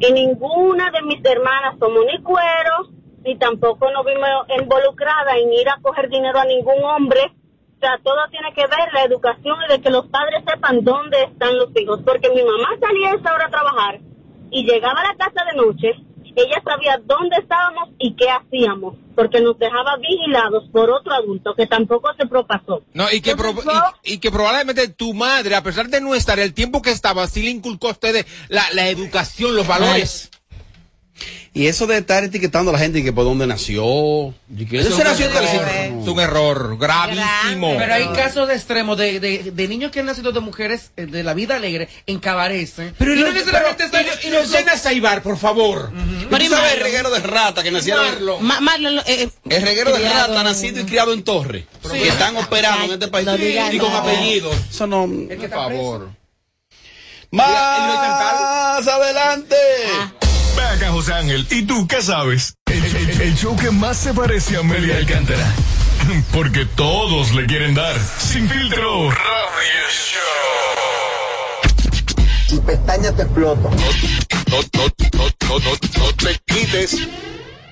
Y ninguna de mis hermanas somos ni cueros, ni tampoco nos vimos involucrada en ir a coger dinero a ningún hombre. O sea, todo tiene que ver la educación y de que los padres sepan dónde están los hijos. Porque mi mamá salía a esa hora a trabajar y llegaba a la casa de noche, ella sabía dónde estábamos y qué hacíamos, porque nos dejaba vigilados por otro adulto que tampoco se propasó. No, y que, Entonces, y que probablemente tu madre, a pesar de no estar el tiempo que estaba, sí le inculcó a ustedes la, la educación, los valores. Y eso de estar etiquetando a la gente y que por dónde nació. y que Eso ese es un nació en. Es un error gravísimo. Pero hay casos de extremos de, de, de niños que han nacido de mujeres eh, de la vida alegre en cabarets. ¿eh? Pero y y no no necesariamente están- y los cenas Saibar, por favor. ¿Y tú sabes el reguero de rata que nacieron? Marlon. Ma- Marlon, eh, eh, El reguero de rata nacido y criado en Torre. Que están operando en este país. y con apellidos. Eso no. Por favor. Más adelante. Ve acá, José Ángel. ¿Y tú qué sabes? El, el- el show que más se parece a Amelia Alcántara. Porque todos le quieren dar. Sin filtro. Radio Show. Y pestañas te exploto. No, no, no, no, no, no te quites.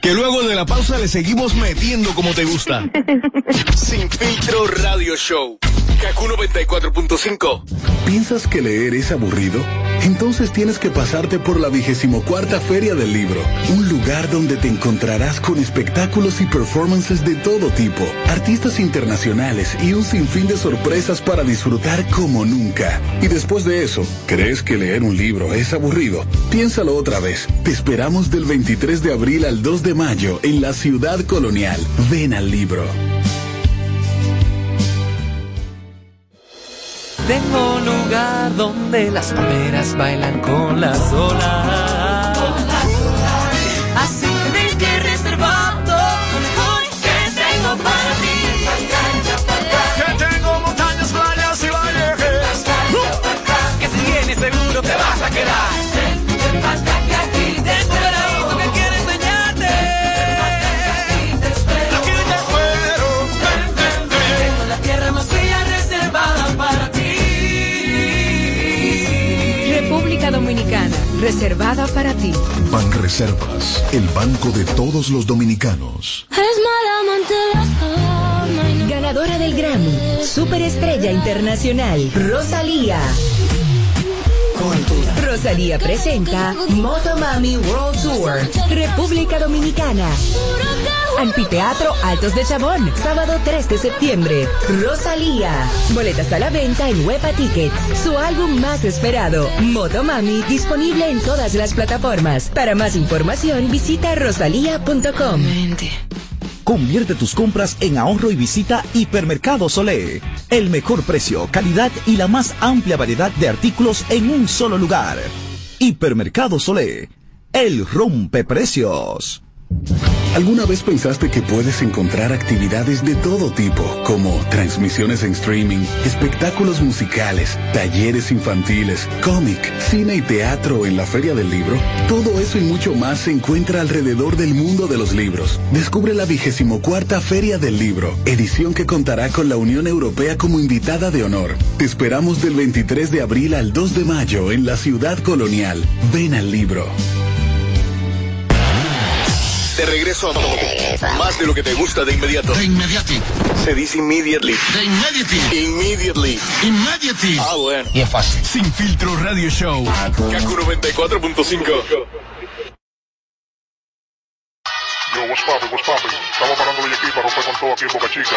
Que luego de la pausa le seguimos metiendo como te gusta. Sin filtro Radio Show. Kaku 94.5. ¿Piensas que leer es aburrido? Entonces tienes que pasarte por la vigésimo cuarta Feria del Libro, un lugar donde te encontrarás con espectáculos y performances de todo tipo, artistas internacionales y un sinfín de sorpresas para disfrutar como nunca. Y después de eso, ¿crees que leer un libro es aburrido? Piénsalo otra vez. Te esperamos del 23 de abril al 2 de mayo en la ciudad colonial. Ven al libro. Tengo lugar donde las palmeras bailan con las olas. El banco de todos los dominicanos. Ganadora del Grammy, Superestrella Internacional, Rosalía. Rosalía presenta Motomami World Tour, República Dominicana. Anfiteatro Altos de Chabón, sábado 3 de septiembre. Rosalía. Boletas a la venta en Huepa Tickets. Su álbum más esperado, Motomami, disponible en todas las plataformas. Para más información, visita rosalía.com. Convierte tus compras en ahorro y visita Hipermercado Solé. El mejor precio, calidad y la más amplia variedad de artículos en un solo lugar. Hipermercado Solé. El rompe precios. ¿Alguna vez pensaste que puedes encontrar actividades de todo tipo, como transmisiones en streaming, espectáculos musicales, talleres infantiles, cómic, cine y teatro en la Feria del Libro? Todo eso y mucho más se encuentra alrededor del mundo de los libros. Descubre la vigésimo cuarta Feria del Libro, edición que contará con la Unión Europea como invitada de honor. Te esperamos del 23 de abril al 2 de mayo en la ciudad colonial. Ven al libro. De regreso a todo. Más de lo que te gusta de inmediato. De inmediati. Se dice immediately. De immediately. Immediately. Immediately. Ah, bueno. Y es fácil. Sin filtro radio show. Kaku 94.5. Yo, what's poppin', what's poppin'? Estamos parando aquí para romper con todo aquí en Boca Chica.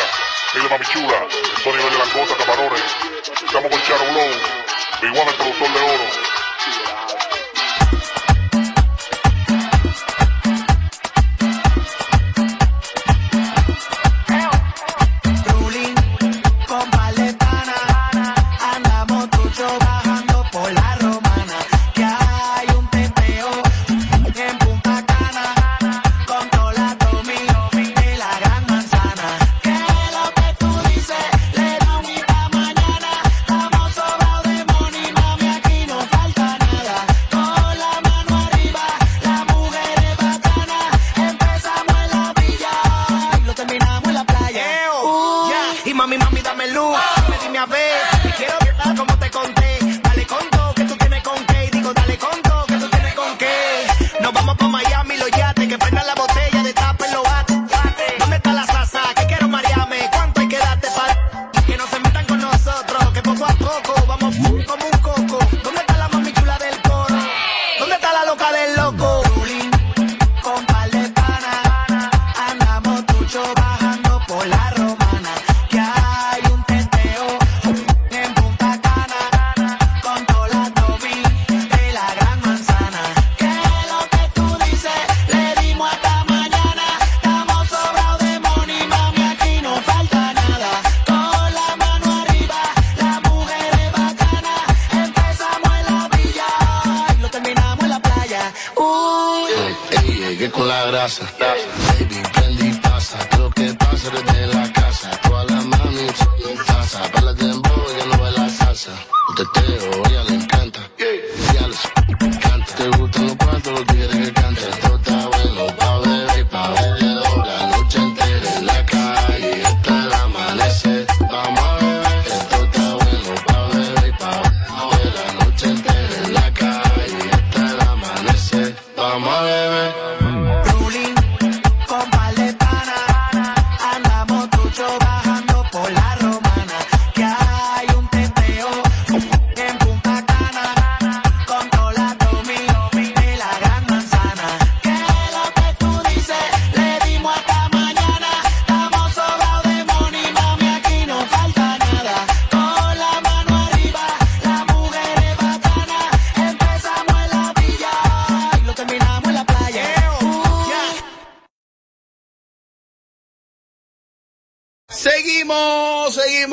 Dile mami chula, Tony de Langota, Camarones. Estamos con Charo Blow, igual el productor de oro.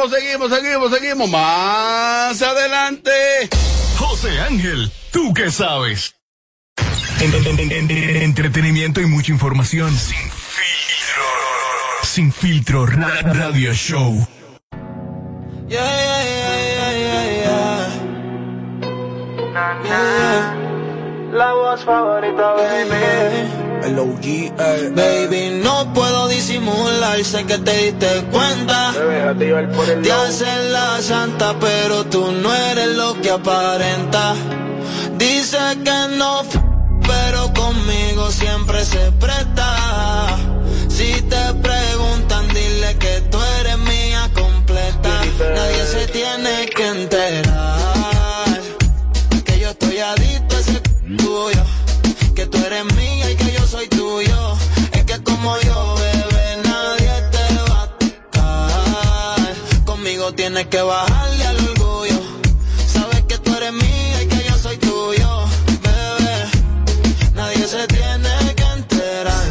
Seguimos, seguimos, seguimos. Más adelante. José Ángel, ¿tú qué sabes? En- en- en- en- entretenimiento y mucha información. Sin filtro. Sin filtro, ra- radio show. Yeah, yeah, yeah, yeah, yeah, yeah. Yeah. La voz favorita, baby. El OG, eh. Baby, no puedo disimular, sé que te diste cuenta. Te haces la santa, pero tú no eres lo que aparenta. Dice que no, f- pero conmigo siempre se presta. Si te preguntan, dile que tú eres mía completa. Nadie se tiene que enterar tienes que bajarle al orgullo. Sabes que tú eres mía y que yo soy tuyo, bebé. Nadie se tiene que enterar.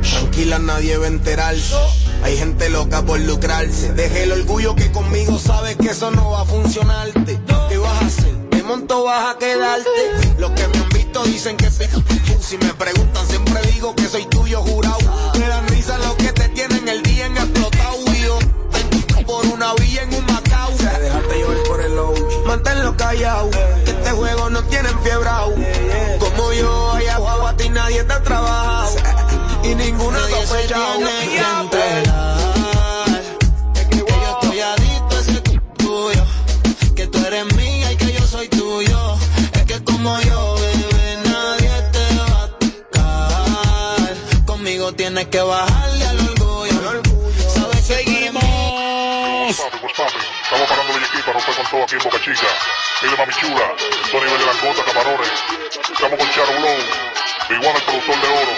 Tranquila, nadie va a enterarse. Hay gente loca por lucrarse. Deje el orgullo que conmigo sabes que eso no va a funcionarte. ¿Qué vas a hacer? ¿De monto vas a quedarte? Los que me han visto dicen que tú. Si me preguntan, siempre digo que soy tuyo, jurado. Callado. Que este juego no tiene enfiebrado. Como yo, hay agua a ti nadie te ha trabajado. Y ninguna Nadie se sospechado. tiene todo aquí en Boca Chica. Dile mami chula, Tony de Langota, Camarones. Estamos con Charo Blow, One, el productor de oro.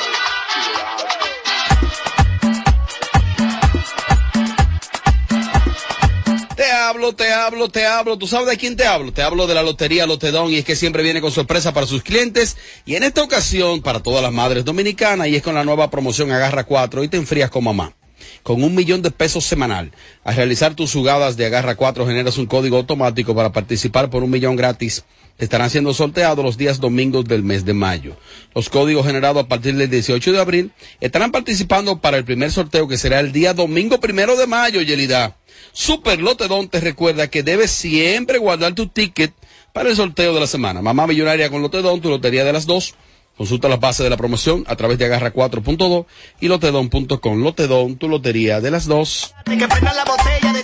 Te hablo, te hablo, te hablo. ¿Tú sabes de quién te hablo? Te hablo de la Lotería Lotedón y es que siempre viene con sorpresa para sus clientes y en esta ocasión para todas las madres dominicanas y es con la nueva promoción Agarra 4 y te enfrías con mamá. Con un millón de pesos semanal. Al realizar tus jugadas de Agarra 4 generas un código automático para participar por un millón gratis. Estarán siendo sorteados los días domingos del mes de mayo. Los códigos generados a partir del 18 de abril estarán participando para el primer sorteo que será el día domingo primero de mayo, Yelida. Super Lotedón te recuerda que debes siempre guardar tu ticket para el sorteo de la semana. Mamá Millonaria con Lotedón, tu lotería de las dos. Consulta las bases de la promoción a través de agarra 4.2 y lotedón.com. Lotedón, tu lotería de las dos. Que la botella de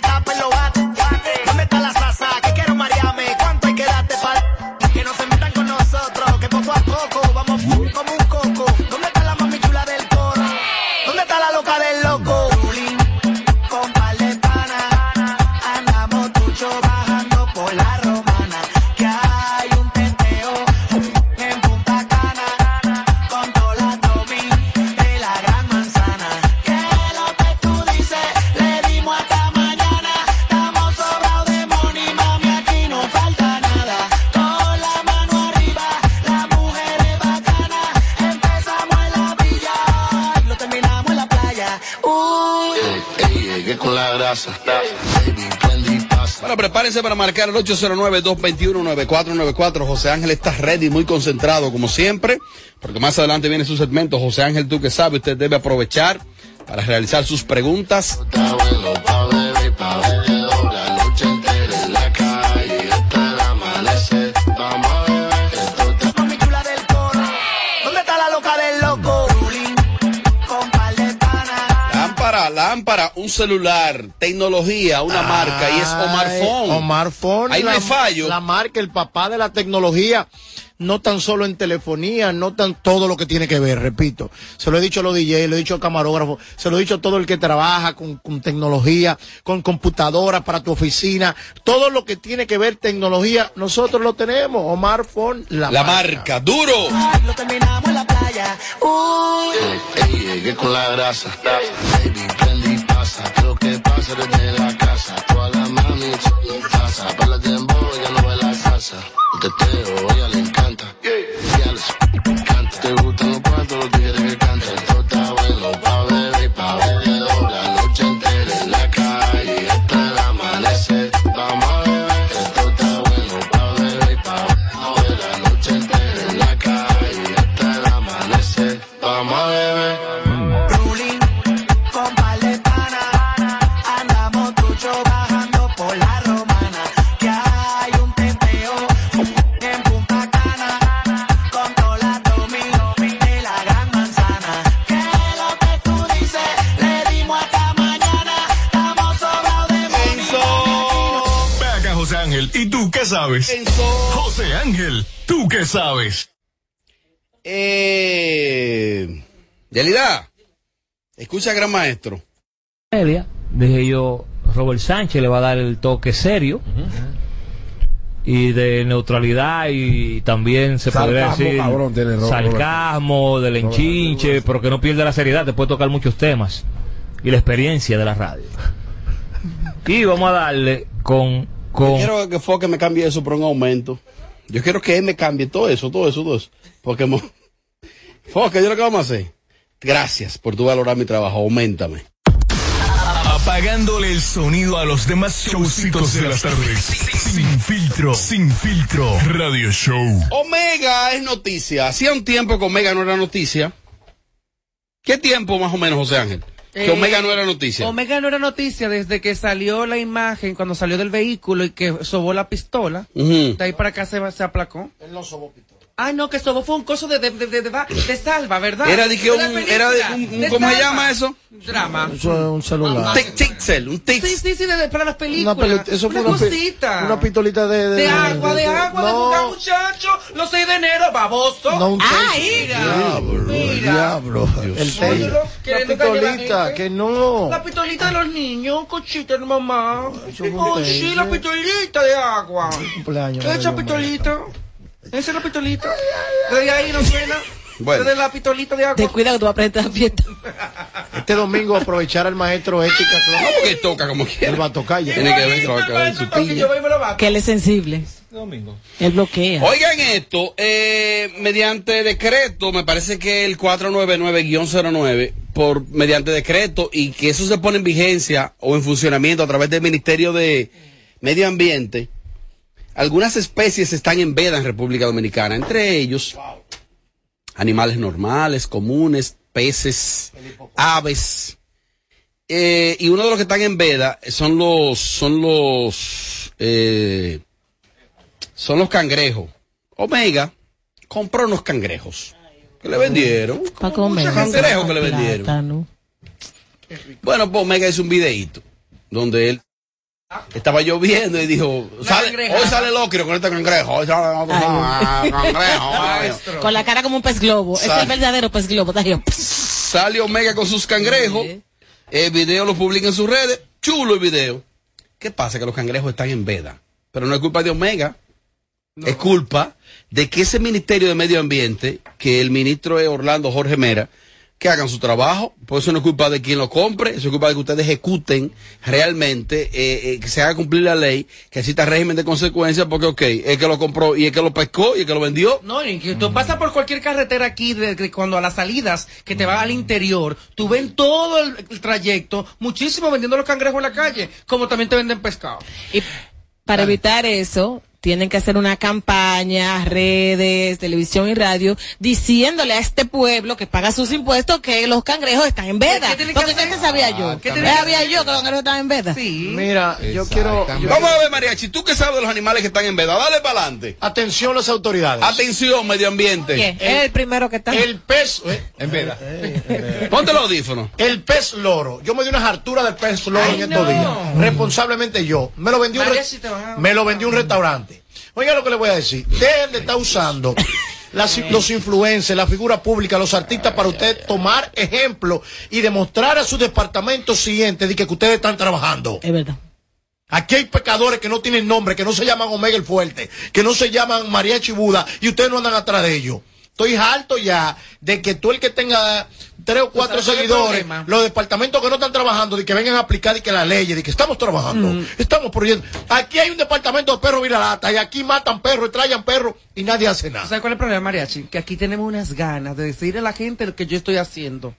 prepárense para marcar el 809-221-9494. José Ángel está ready, muy concentrado como siempre, porque más adelante viene su segmento. José Ángel, tú que sabe, usted debe aprovechar para realizar sus preguntas. Un celular, tecnología, una marca, y es Omar Phone. Omar Phone. Ahí no la- hay fallo. La marca, el papá de la tecnología, no tan solo en telefonía, no tan todo lo que tiene que ver, repito. Se lo he dicho a los DJ, lo he dicho al camarógrafo, se lo he dicho a todo el que trabaja con, con tecnología, con computadoras para tu oficina, todo lo que tiene que ver tecnología, nosotros lo tenemos. Omar Phone, la, La marca, duro. Lo terminamos en la playa. Uy. Ey, con la grasa. Baby, pasa. Lo que pasa desde la casa. Toda la mami en casa. Para de dembow, ella no ve la salsa. Un teteo, ella le encanta. Ella les encanta. Te gustan los cuantos, los tigres que cantan. Esto está bueno pa' beber y pa' beber. La noche entera en la calle hasta el amanecer. Vamos a beber. Esto está bueno pa' beber y pa' beber. La noche entera en la calle hasta el amanecer. Vamos a beber. ¿Y tú qué sabes? José Ángel, ¿tú qué sabes? Eh, Yelida, escucha, gran maestro. Elia, dije yo, Robert Sánchez le va a dar el toque serio y de neutralidad y también se podría decir cabrón, tiene Ro- sarcasmo, del enchinche, pero que no pierda la seriedad, te puede tocar muchos temas y la experiencia de la radio. Y vamos a darle con... Yo con quiero que Foque me cambie eso por un aumento. Yo quiero que él me cambie todo eso, todo eso, todo eso. Porque, mo- Foque, yo lo que vamos a hacer. Gracias por tu valorar mi trabajo, aumentame. Apagándole el sonido a los demás showcitos de las tardes. Sin filtro, sin filtro. Radio Show. Omega es noticia. Hacía un tiempo que Omega no era noticia. ¿Qué tiempo más o menos, José Ángel? Que Eh, Omega no era noticia. Omega no era noticia desde que salió la imagen, cuando salió del vehículo y que sobó la pistola. De ahí para acá se, se aplacó. Él no sobó Ah, no, que sobó fue un coso de, de, de, de, de- de salva, ¿verdad? Era de que Una un- era de un- un- ¿cómo se llama eso? Drama. Eso es un celular. Tic- Tixel, un tix. Sí, sí, sí, de, de- para las películas. Una peli- eso fue una, cosita. una pistolita de, de agua, de agua, de no, jugar, muchacho. Los 6 de enero, baboso. No, un Ay, mira. Diablo, Mira. diablo. El. Óyelo, La pistolita, que no. La pistolita de los niños, cochita de mamá. un Oh, sí, la pistolita de agua. Cumpleaños. Esa pistolita. Esa es la pistolita. Desde ahí no suena. Bueno. Desde la pistolita de agua. Ten cuidado que tú vas a la fiesta. Este domingo aprovechar al maestro ética. No, porque toca como quiera. Él va a tocar ya. Tiene que ver con su. Que él es sensible. Él bloquea. Oigan esto, eh, mediante decreto, me parece que el 499-09, por mediante decreto, y que eso se pone en vigencia o en funcionamiento a través del Ministerio de Medio Ambiente, algunas especies están en veda en República Dominicana, entre ellos animales normales, comunes, peces, aves. Eh, y uno de los que están en veda son los, son los, eh, son los cangrejos. Omega compró unos cangrejos que le vendieron. Para comer. Cangrejos que le vendieron. Bueno, pues Omega hizo un videíto donde él estaba lloviendo y dijo, sale, hoy sale locrio con este cangrejo, hoy sale ah, cangrejo. ay". Con la cara como un pez globo. Es el verdadero pez globo. Sale Omega con sus cangrejos, el video lo publica en sus redes, chulo el video. ¿Qué pasa? Que los cangrejos están en veda, pero no es culpa de Omega, es culpa de que ese Ministerio de Medio Ambiente, que el ministro es Orlando Jorge Mera, que hagan su trabajo, por eso no es culpa de quien lo compre, eso es culpa de que ustedes ejecuten realmente, eh, eh, que se haga cumplir la ley, que exista régimen de consecuencias, porque ok, el que lo compró y el que lo pescó y el que lo vendió, No, y que tú pasas por cualquier carretera aquí, de, de cuando a las salidas que te va al interior, tú ven todo el, el trayecto, muchísimo vendiendo los cangrejos en la calle, como también te venden pescado. Para evitar eso, tienen que hacer una campaña, redes, televisión y radio, diciéndole a este pueblo que paga sus impuestos que los cangrejos están en veda. ¿Qué tienen que Porque? ¿qué sabía yo? ¿Qué ¿Qué sabía yo que los cangrejos estaban en veda? Mira, yo quiero. yo- Vamos a ver, Mariachi, tú que sabes de los animales que están en veda, dale para adelante. Atención las autoridades. Atención, medio ambiente. Es el primero que está. El pez. eh, En veda. Ponte los audífonos. El pez loro. Yo me di una hartura del pez loro Ay, en estos no. días. Responsablemente yo. Me lo vendí un, re- si a- me lo vendí un restaurante. Oiga lo que le voy a decir. Dejen de estar usando las- los influencers, la figura pública, los artistas para usted tomar ejemplo y demostrar a su departamento siguiente de que, que ustedes están trabajando. Es verdad. Aquí hay pecadores que no tienen nombre, que no se llaman Omega el Fuerte, que no se llaman María Chibuda y ustedes no andan atrás de ellos. Estoy harto ya de que tú el que tenga tres o cuatro sabes cuál es el seguidores, los departamentos que no están trabajando, de que vengan a aplicar y que la ley, de que estamos trabajando, Mm. estamos proyendo. Aquí hay un departamento de perros viralata y aquí matan perros y traen perros y nadie hace nada. ¿Sabes cuál es el problema, Mariachi? Que aquí tenemos unas ganas de decirle a la gente lo que yo estoy haciendo.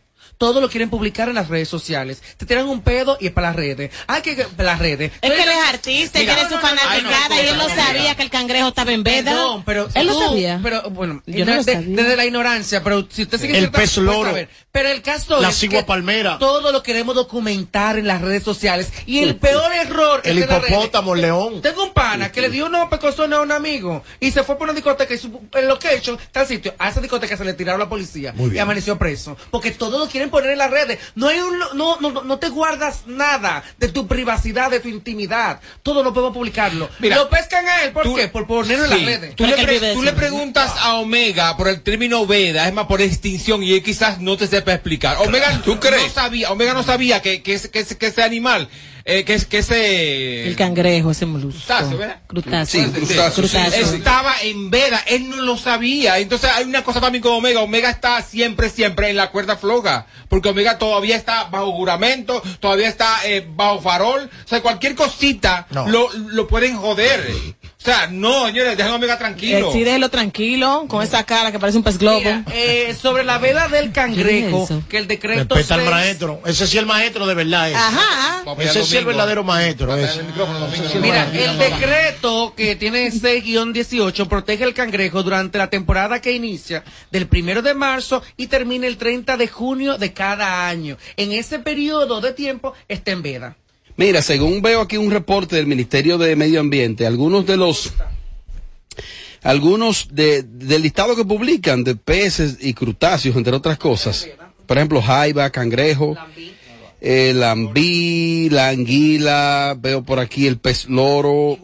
Todo lo quieren publicar en las redes sociales. Te tiran un pedo y es para las redes. Hay que para las redes. Es que él es artista, él tiene su no, no, no, fanaticada no, no, y él no, sabía que el cangrejo estaba en veda. Perdón, pero él lo sabía. Pero bueno, Yo no lo desde la ignorancia, pero si usted sigue El pez loro. saber. Pero el caso La es cigua que palmera. todo lo queremos documentar en las redes sociales y el peor error El hipopótamo, el león. Tengo un pana que le dio unos pecosones a un amigo y se fue por una discoteca y su, en location, tal sitio. A esa discoteca se le tiraron la policía Muy bien. y amaneció preso. Porque todo lo quieren poner en las redes. No hay un, no, no, no te guardas nada de tu privacidad, de tu intimidad. Todo no podemos publicarlo. Mira, lo pescan a él, ¿por tú- qué? Por ponerlo en las redes. Tú, le, pre- tú preguntas a Omega por el término Veda, es más por extinción, y él quizás no te sepa explicar. Omega ¿Tú crees? no sabía, Omega no sabía que, que, que, que ese animal, eh, que, es- que ese El cangrejo, ese molusco. Crustáceo, ¿verdad? Crustáceo. Sí, crustáceo, sí, Crustáceo. estaba en veda, él no lo sabía. Entonces hay una cosa también con Omega, Omega está siempre, siempre en la cuerda floja, porque Omega todavía está bajo juramento, todavía está eh, bajo farol, o sea, cualquier cosita No. lo, lo pueden joder. O sea, no, señores, dejen a Omega Eh, tranquilo. sí, déjelo tranquilo, con esa cara que parece un pez globo. Mira, eh, sobre la veda del cangrejo, ¿Qué es que el decreto Respeta al 6 maestro. Ese sí es el maestro de verdad. ese. Ajá. Ese sí es el verdadero maestro. El micrófono. Mira, el decreto que tiene 6-18 protege el cangrejo durante la temporada que inicia del primero de marzo y termina el 30 de junio de cada año. En ese periodo de tiempo está en veda. Mira, según veo aquí un reporte del Ministerio de Medio Ambiente, algunos de los algunos de, del listado que publican de peces y crustáceos, entre otras cosas. Por ejemplo, jaiba, cangrejo, el lambí, la anguila, veo por aquí el pez loro,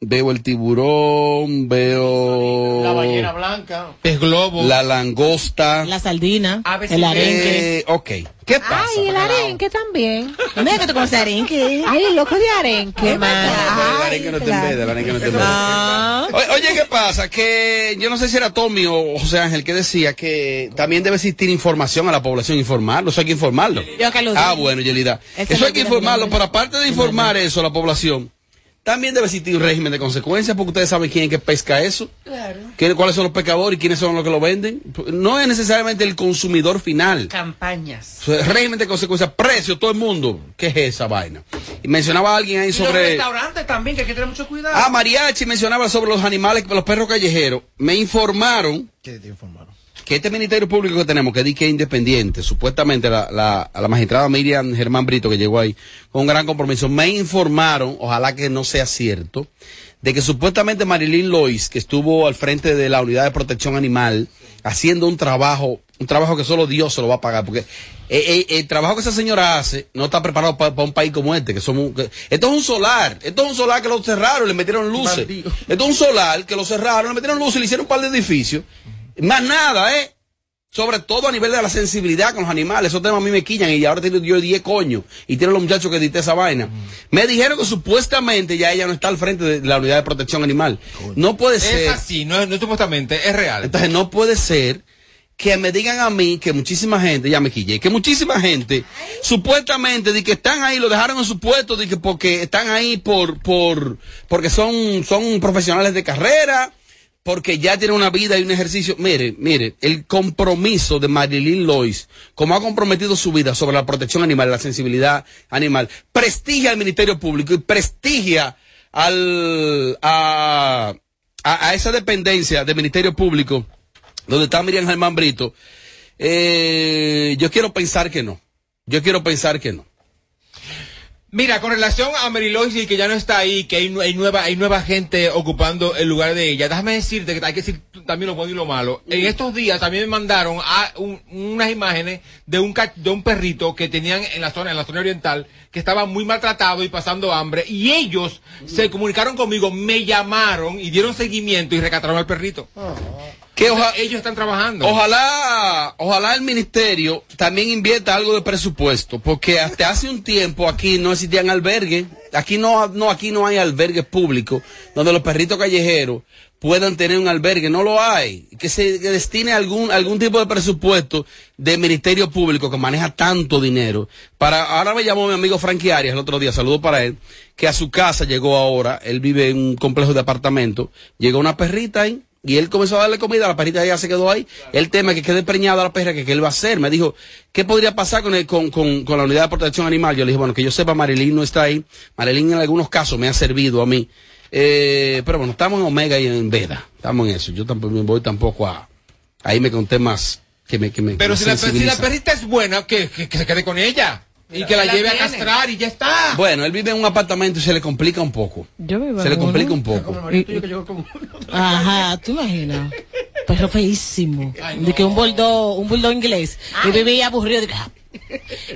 veo el tiburón, veo La ballena blanca. Pez globo. la langosta. La saldina, Ave el arenque. Eh, ok, ¿qué pasa? Ay, el arenque también. Mira que tú conoces arenque. Ay, el loco de arenque, man. El Ay, arenque no te embeda, el arenque no te embeda. Ah. Oye, ¿qué pasa? Que yo no sé si era Tommy o José Ángel que decía que también debe existir información a la población, informarlo, eso hay que informarlo. Yo que lo Ah, bueno, Yelida. Eso hay que informarlo, pero aparte de informar eso a la población, también debe existir un régimen de consecuencias, porque ustedes saben quién es que pesca eso, Claro. quién- cuáles son los pescadores y quiénes son los que lo venden. No es necesariamente el consumidor final. Campañas. O sea, régimen de consecuencias, precio, todo el mundo. ¿Qué es esa vaina? Y mencionaba alguien ahí Y los sobre... restaurantes también, que hay que tener mucho cuidado. Ah, Mariachi mencionaba sobre los animales, los perros callejeros. Me informaron ¿Qué te informaron? Que este Ministerio Público que tenemos, que dice que es independiente, supuestamente la, la, magistrada Miriam Germán Brito, que llegó ahí con un gran compromiso, me informaron, ojalá que no sea cierto, de que supuestamente Marilyn Lois, que estuvo al frente de la Unidad de Protección Animal, haciendo un trabajo, un trabajo que solo Dios se lo va a pagar, porque eh, eh, el trabajo que esa señora hace no está preparado para un país como este, que somos, que- esto es un solar, esto es un solar que lo cerraron, le metieron luces, esto es un solar que lo cerraron, le metieron luces, le hicieron un par de edificios, más nada, ¿eh? Sobre todo a nivel de la sensibilidad con los animales. Esos temas a mí me quillan y ahora tengo yo 10 coños. Y tienen los muchachos que edité esa vaina. Me dijeron que supuestamente ya ella no está al frente de la unidad de protección animal. No puede Es ser. así, no, es- no es supuestamente, es real. Entonces no puede ser que me digan a mí que muchísima gente, ya me quillé, que muchísima gente supuestamente de que están ahí, lo dejaron en su puesto, de que porque están ahí por, por, porque son, son profesionales de carrera, porque ya tienen una vida y un ejercicio. Mire, mire, el compromiso de Marilyn Lois, como ha comprometido su vida sobre la protección animal, la sensibilidad animal, prestigia al Ministerio Público y prestigia a, a esa dependencia del Ministerio Público, donde está Miriam Germán Brito, eh, yo quiero pensar que no. Yo quiero pensar que no. Mira, con relación a Mary Lois y que ya no está ahí, que hay, nu- hay nueva, hay nueva gente ocupando el lugar de ella, déjame decirte que hay que decir también lo bueno y lo malo. En estos días también me mandaron a un- unas imágenes de un, de un perrito que tenían en la zona, en la zona oriental, que estaba muy maltratado y pasando hambre, y ellos se comunicaron conmigo, me llamaron y dieron seguimiento y rescataron al perrito. Que ellos están trabajando. Ojalá, ojalá el ministerio también invierta algo de presupuesto, porque hasta hace un tiempo aquí no existían albergues, aquí no, no, aquí no hay albergues públicos donde los perritos callejeros puedan tener un albergue, no lo hay, que se que destine algún, algún tipo de presupuesto del ministerio público que maneja tanto dinero. Para, ahora me llamó mi amigo Frankie Arias el otro día, saludo para él, que a su casa llegó ahora, él vive en un complejo de apartamentos, llegó una perrita ahí, y él comenzó a darle comida, la perrita ya se quedó ahí. El tema es que quede preñada la perra, que qué él va a hacer. Me dijo, ¿qué podría pasar con, el- con, con, con la unidad de protección animal? Yo le dije, bueno, que yo sepa, Marilyn no está ahí. Marilyn en algunos casos me ha servido a mí. Eh, pero bueno, estamos en Omega y en Veda. Estamos en eso. Yo tampoco me voy tampoco a, a irme con temas que me, que me Pero me si la, si la perrita es buena, que, que, que se quede con ella. Y que la la lleve a castrar y ya está. Bueno, él vive en un apartamento y se le complica un poco. Yo vivo Se le complica uno. un poco. Ajá, tú imaginas. Perro feísimo. De que un bulldog, un bulldog inglés. Y vivía aburrido. de ah.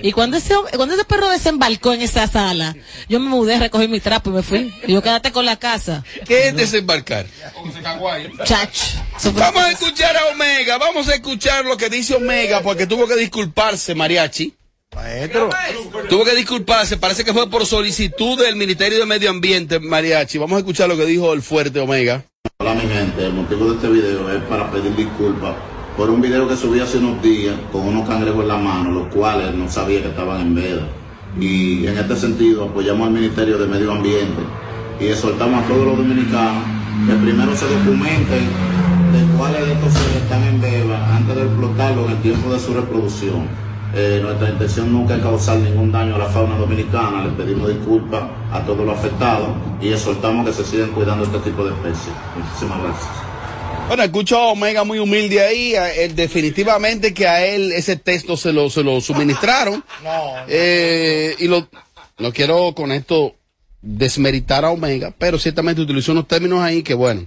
Y cuando ese, cuando ese perro desembarcó en esa sala, yo me mudé, recogí mi trapo y me fui. Y yo quédate con la casa. ¿Qué es desembarcar? Chacho. Vamos a escuchar a Omega, vamos a escuchar lo que dice Omega, porque tuvo que disculparse, Mariachi. Tuvo que disculparse, parece que fue por solicitud del Ministerio de Medio Ambiente, Mariachi. Vamos a escuchar lo que dijo el fuerte Omega. Hola mi gente, el motivo de este video es para pedir disculpas por un video que subí hace unos días con unos cangrejos en la mano, los cuales no sabía que estaban en veda. Y en este sentido apoyamos al Ministerio de Medio Ambiente y exhortamos a todos los dominicanos que primero se documenten de cuáles de estos seres están en veda antes de explotarlo en el tiempo de su reproducción. Eh, nuestra intención nunca es causar ningún daño a la fauna dominicana, les pedimos disculpas a todos los afectados y exhortamos que se sigan cuidando este tipo de especies. Muchísimas gracias. Bueno, escucho a Omega muy humilde ahí, él, definitivamente que a él ese texto se lo, se lo suministraron. Eh, y lo, no quiero con esto desmeritar a Omega, pero ciertamente utilizó unos términos ahí que bueno.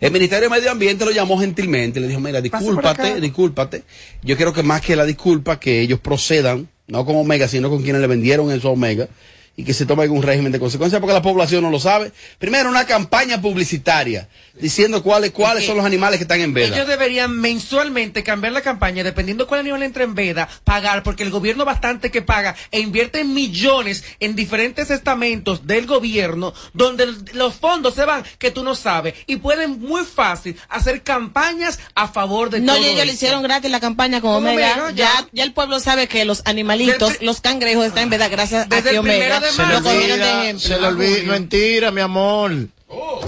El Ministerio de Medio Ambiente lo llamó gentilmente, le dijo, mira, discúlpate, discúlpate. Yo quiero que más que la disculpa, que ellos procedan, no con Omega, sino con quienes le vendieron eso a Omega, y que se tome un régimen de consecuencia, porque la población no lo sabe. Primero, una campaña publicitaria, diciendo cuáles, cuáles son los animales que están en veda. Ellos deberían mensualmente cambiar la campaña, dependiendo cuál animal entra en veda, pagar, porque el gobierno bastante que paga e invierte millones en diferentes estamentos del gobierno, donde los fondos se van, que tú no sabes, y pueden muy fácil hacer campañas a favor de No, todo y ellos le hicieron gratis la campaña con Omega. Omega, ya. ya. ya, el pueblo sabe que los animalitos, los cangrejos están en verdad gracias a que Omega Se le lo cogieron de olvida, ejemplo. se le olvida. Mentira, mi amor.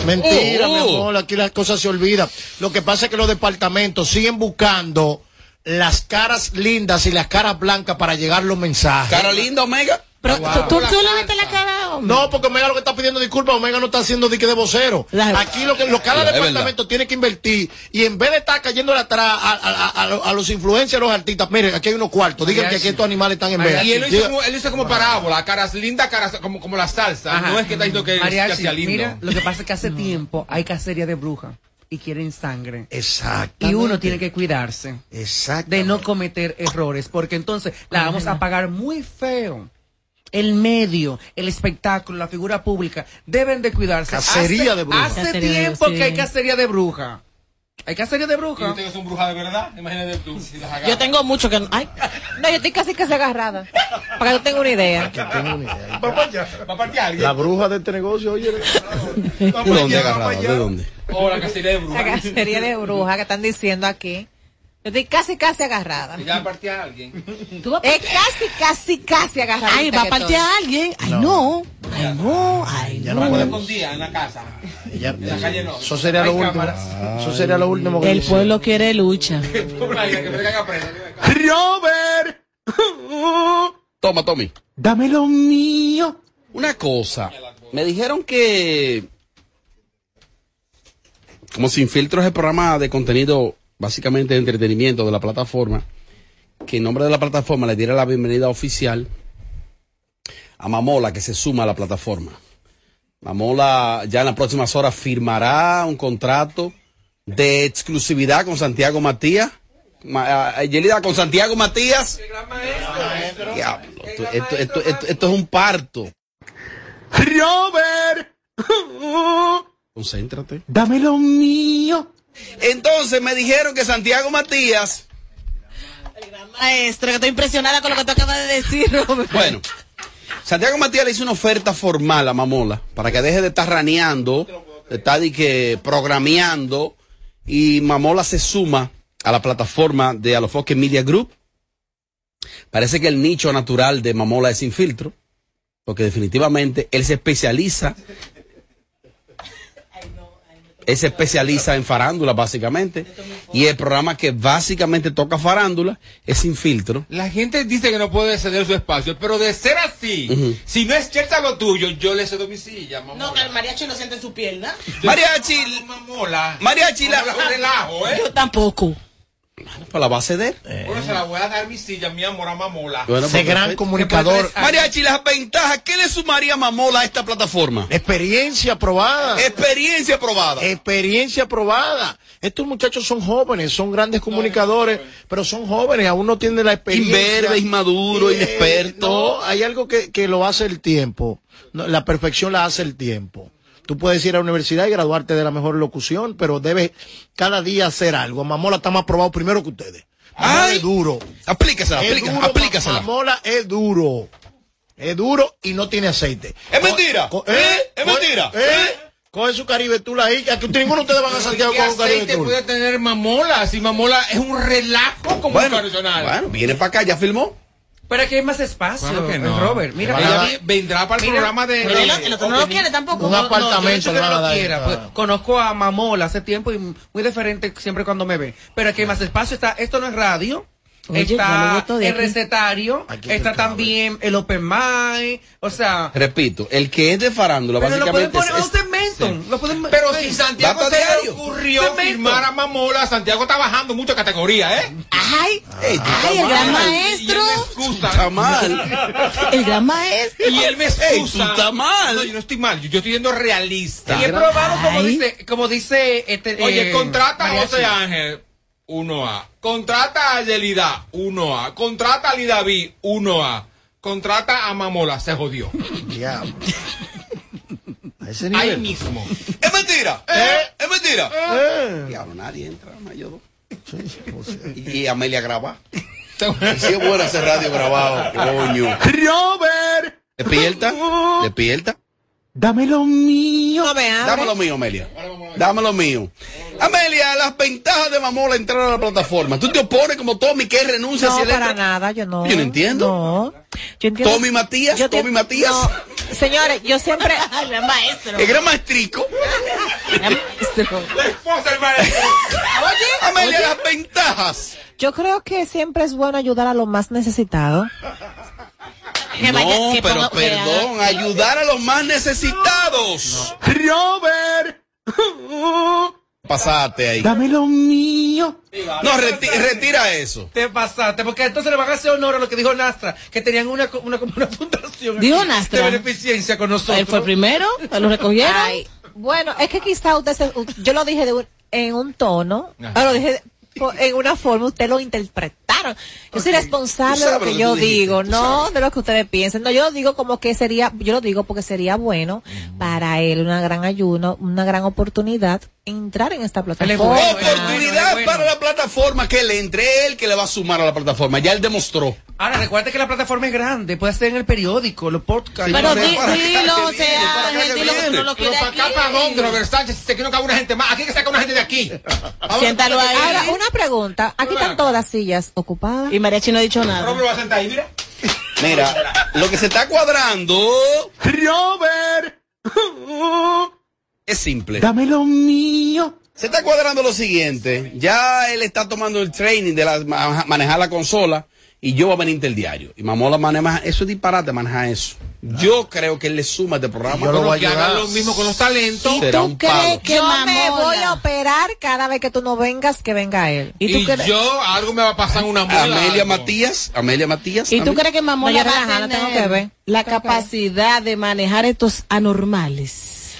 Mentira, Oh, mi oh. amor. Aquí las cosas se olvidan. Lo que pasa es que los departamentos siguen buscando las caras lindas y las caras blancas para llegar los mensajes. Cara linda, Omega. Pero tú, tú le viste la cara, hombre. No, porque Omega lo que está pidiendo disculpas, Omega no está haciendo dique de vocero. Aquí lo que lo, cada departamento tiene que invertir y en vez de estar cayendo atrás a, a- a- a los influencers, a los artistas, miren, aquí hay unos cuartos, digan que aquí estos animales están en veda. Y él lo hizo como, él lo hizo como parábola, caras lindas, caras como, como la salsa. Ajá. No es que está diciendo que, Mariachi, que sea lindo. Mira, lo que pasa es que hace tiempo hay cacería de brujas y quieren sangre. Exacto. Y uno tiene que cuidarse de no cometer errores, porque entonces la vamos a pagar muy feo. El medio, el espectáculo, la figura pública deben de cuidarse. Cacería Hace- de brujas. Hace Cacería de- tiempo sí. que hay cacería de bruja. Hay cacería de ¿Y bruja. ustedes son brujas de verdad? Imagínate tú. Si las agarras. Yo tengo mucho que no. Ay, No, yo estoy casi casi agarrada. Para que tú tengas una idea. Va a partir alguien. La bruja de este negocio, oye. ¿De dónde agarrado? ¿De dónde? O la cacería de La brujas. cacería de brujas que están diciendo aquí. Yo estoy casi casi agarrada. Ya partí a alguien. Es casi, casi, casi agarrada. ay, va a partir a alguien. Ay, no. Ay, no. Ay, Ya no. no podemos. escondida en la casa. Ya- En la calle no. Eso sería lo último. Eso sería lo último que El dice. pueblo quiere lucha. me. Robert, Toma, Tommy. dame lo mío. Una cosa. Me dijeron que, como Sin Filtro es el programa de contenido básicamente de entretenimiento de la plataforma, que en nombre de la plataforma le diera la bienvenida oficial a Mamola que se suma a la plataforma. Mamola ya en las próximas horas firmará un contrato de exclusividad con Santiago Matías. Ma- Yelida, con Santiago Matías. Diablo, esto, esto- esto- esto- esto es un parto. Robert, Concéntrate. dame lo mío. Entonces me dijeron que Santiago Matías, Maestro, que estoy impresionada con lo que tú acabas de decir, Robert. bueno, Santiago Matías le hizo una oferta formal a Mamola para que deje de estar raneando, de estar de que programeando y Mamola se suma a la plataforma de Alofoque Media Group. Parece que el nicho natural de Mamola es sin filtro, porque definitivamente él se especializa él se especializa en farándula básicamente y el programa que básicamente toca farándula es sin filtro. La gente dice que no puede ceder su espacio, pero de ser así, si no es cierta lo tuyo, yo le cedo mi silla. No, que el mariachi no siente en su pierna. Mariachi, Mamola. Mariachi, la- relajo, ¿eh? Yo tampoco. Pues la va a ceder. Bueno, se la voy a dar mi silla, mi amor, a Mamola. Bueno, Ese gran perfecto. comunicador. Mariachi, las ventajas, ¿qué le sumaría Mamola a esta plataforma? Experiencia probada. Experiencia probada. Experiencia probada. Estos muchachos son jóvenes, son grandes comunicadores, pero son jóvenes, aún no tienen la experiencia. Imberbe, inmaduro, Eh, inexperto. No, hay algo que, que lo hace el tiempo. No, la perfección la hace el tiempo. Tú puedes ir a la universidad y graduarte de la mejor locución, pero debes cada día hacer algo. Mamola está más probado primero que ustedes. Mamola Ay. es duro. Es duro, aplíquesela. Mamola es duro. Es duro y no tiene aceite. Es mentira. Co- ¿Eh? Es mentira. ¿Eh? Coge su Caribe Tour ahí. que ninguno de ustedes van a Santiago ¿Qué con un Caribe aceite Tour. puede tener Mamola? Si Mamola es un relajo como Bueno, un bueno, viene para acá, ya filmó. Pero aquí hay más espacio, Claro que el no. Robert. Mira, vi- vendrá para el Mira, programa de. Pero el, el otro no lo quiere tampoco. Un No, apartamento no, yo no a lo quiera, pues, conozco a Mamola hace tiempo y muy diferente siempre cuando me ve. Pero aquí hay más espacio. Está, esto no es radio. Oye, está el aquí. recetario, está también el open mic, o sea, Repito, el que es de farándula, pero lo pueden básicamente. poner a es- un segmento, lo pueden- Pero si Santiago se le diario. ocurrió Cemento. firmar a Mamola, Santiago está bajando mucho categoría, ¿eh? Ay, Ey, tú ay, el gran mal. Y él maestro. me excusa. Está mal. El gran maestro. Y él me excusa. tú estás mal. No, yo no estoy mal, yo, yo estoy siendo realista. y he probado como Ay. dice, como dice este Oye, eh, contrata a. José Ángel, 1A. Contrata a Yelida, 1A. Contrata a Lidaví, 1A. Contrata a Mamola, se jodió. Diablo. A ese Ahí mismo. Es mentira. ¿Eh? Es mentira. Eh. Diablo, nadie entra, yo dos. Y Amelia graba. Si es bueno hacer radio grabado, coño. Robert, Despierta, despierta. Dame lo mío. No. Dame lo mío, Amelia. Dame lo mío. Amelia, las ventajas de Mamola entrar a la plataforma. Tú te opones como Tommy que renuncia No, si para entra? nada, yo no. Yo no entiendo. No. Yo entiendo. Tommy Matías, Yo te- Tommy Matías. No, señores, yo siempre. El gran maestro. El gran maestrico. El gran maestro. La esposa del maestro. Amelia, las ventajas. Yo creo que siempre es bueno ayudar a los más necesitados. Que vaya- No, que pero ponga- que haga- perdón, ayudar a los más necesitados. Robert, Pasate ahí. dame lo mío. No, reti- retira eso. Te pasaste, porque entonces le van a hacer honor a lo que dijo Nastra, que tenían una, una, como una fundación Dijo Nastra. de beneficencia con nosotros. Él fue el primero, lo recogieron. Ay, bueno, es que quizá usted se- yo lo dije de un- en un tono, Ajá. lo dije en una forma, usted lo interpretaron. Yo soy responsable de lo que yo dijiste, digo, no de lo que ustedes piensen. No, yo lo digo como que sería, yo lo digo porque sería bueno para él una gran ayuno, una gran oportunidad entrar en esta plataforma. bueno, Oportunidad bueno. para la plataforma que le entre él que le va a sumar a la plataforma. Ya él demostró. Ahora, recuerda que la plataforma es grande, puede ser en el periódico, los podcasts. Sí, Pero dilo, o sea, dilo no Pero para acá, para dónde. Robert Sánchez, si se que no cabe una gente más. Aquí hay que sacar una gente de aquí. Siéntalo ahí. Ahora, una pregunta, aquí están todas las sillas ocupadas. Y Mariachi no ha dicho nada. Robert va a sentar ahí, mira. Mira, lo que se está cuadrando Robert, es simple. dame lo mío. Se está cuadrando lo siguiente. Ya él está tomando el training de la, manejar la consola y yo voy a venir del diario. Y Mamola maneja, eso es disparate manejar eso. Yo creo que él le suma este programa. Yo lo voy a que hagan lo mismo con los talentos. Será un palo. yo me voy a operar cada vez que tú no vengas, que venga él. Y, tú crees- yo, algo me va a pasar en una muela. Amelia algo. Matías, Amelia Matías. ¿Y tú crees que Mamola No, va a relajada, tener tengo que ver. la capacidad de manejar estos anormales?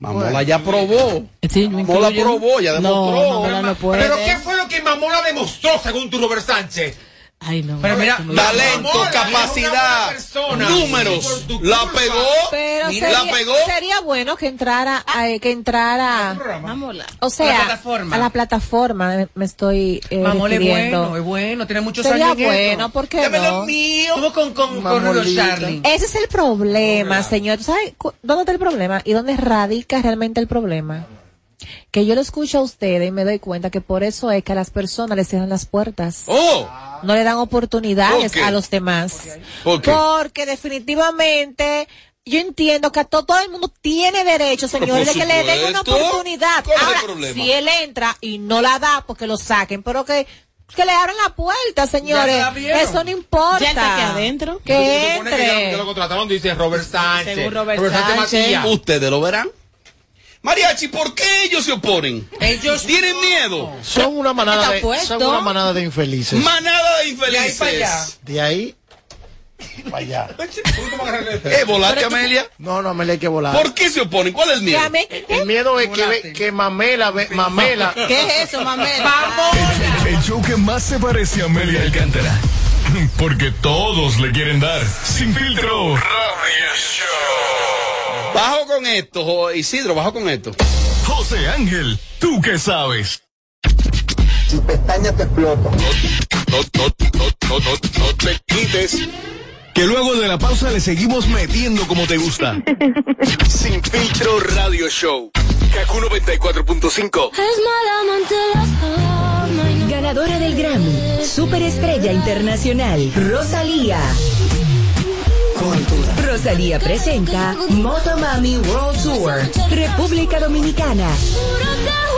Mamola ya probó. Sí, Mamola probó, ya No, demostró. Mamola no puede. Pero ¿qué fue lo que Mamola demostró según tu Robert Sánchez? Ay, no. Pero mira, Talento, Mamola capacidad, persona. números. La pegó. Pero Mira, sería, la pegó. sería bueno que entrara, a, que entrara, Mamola. o sea, A la plataforma. a la plataforma me, estoy eh, Mamol es bueno, es bueno, tiene muchos Sería años esto. bueno, ¿por qué no? lo mío. Estuvo con, con, Mamolita. Charlie. Ese es el problema, señor. ¿Tú ¿Sabes dónde está el problema? ¿Y dónde radica realmente el problema? Que yo lo escucho a ustedes y me doy cuenta que por eso es que a las personas les cierran las puertas. Oh, No le dan oportunidades a los demás. ¿Por qué? Porque definitivamente yo entiendo que a to- todo el mundo tiene derecho, señores, de que le den una oportunidad. ¿Cuál es el Ahora, si él entra y no la da, porque lo saquen, pero que que le abran la puerta, señores. Ya la. Eso no importa. Ya está aquí adentro. Que supone que ya- entre. que lo contrataron, dice Robert Sánchez. Según Robert Sánchez Sánchez. Matías. ustedes lo verán. Mariachi, ¿por qué ellos se oponen? Ellos tienen miedo. Son una manada de, puesto. son una manada de infelices. Manada de De ahí para allá. infelices. De ahí para allá. ¿Eh, volaste, Amelia? No, no, me le hay que volar. ¿Por qué se oponen? ¿Cuál es el miedo? El miedo es que, que Mamela, ve- Mamela, ¿Qué es eso, mamela? El show que más se parece a Amelia Alcántara. Porque todos le quieren dar. Sin filtro. Radio Show. Bajo con esto, Isidro, bajo con esto. José Ángel, ¿tú qué sabes? Si pestañas te exploto. No, no, no, no, no, no te quites. Que luego de la pausa le seguimos metiendo como te gusta. Sin filtro radio show. Kaku 94.5. Ganadora del Grammy, Superestrella Internacional, Rosalía. Rosalía presenta Motomami World Tour, República Dominicana.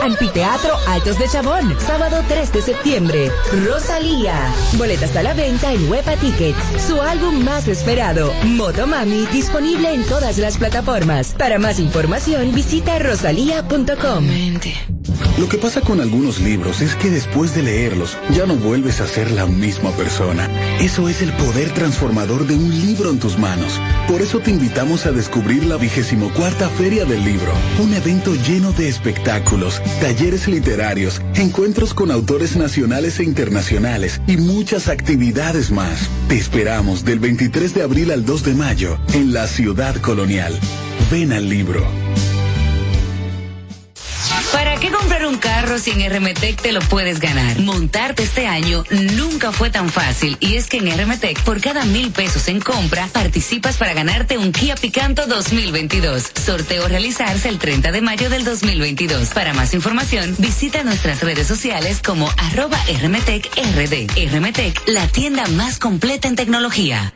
Anfiteatro Altos de Chabón, sábado 3 de septiembre. Rosalía. Boletas a la venta en Huepa Tickets. Su álbum más esperado, Motomami, disponible en todas las plataformas. Para más información, visita rosalía.com. Lo que pasa con algunos libros es que después de leerlos ya no vuelves a ser la misma persona. Eso es el poder transformador de un libro en manos. Por eso te invitamos a descubrir la vigésimo cuarta Feria del Libro, un evento lleno de espectáculos, talleres literarios, encuentros con autores nacionales e internacionales y muchas actividades más. Te esperamos del 23 de abril al 2 de mayo en la ciudad colonial. Ven al libro. ¿Para qué comprar un carro si en RMTEC te lo puedes ganar? Montarte este año nunca fue tan fácil y es que en RMTEC por cada mil pesos en compra participas para ganarte un Kia Picanto 2022. Sorteo realizarse el 30 de mayo del 2022. Para más información visita nuestras redes sociales como arroba RMTEC RD. RMTEC, la tienda más completa en tecnología.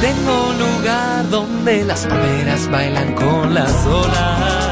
Tengo un lugar donde las palmeras bailan con las olas.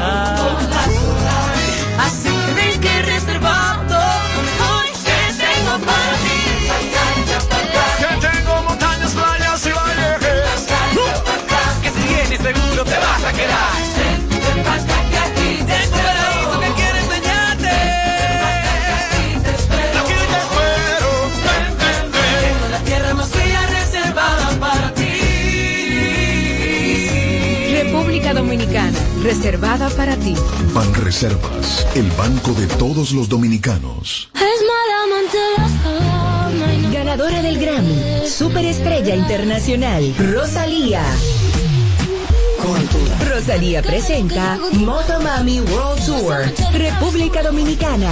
Dominicana, reservada para ti. Ban Reservas, el banco de todos los dominicanos. Ganadora del Grammy, Superestrella Internacional, Rosalía. Rosalía presenta Motomami World Tour, República Dominicana.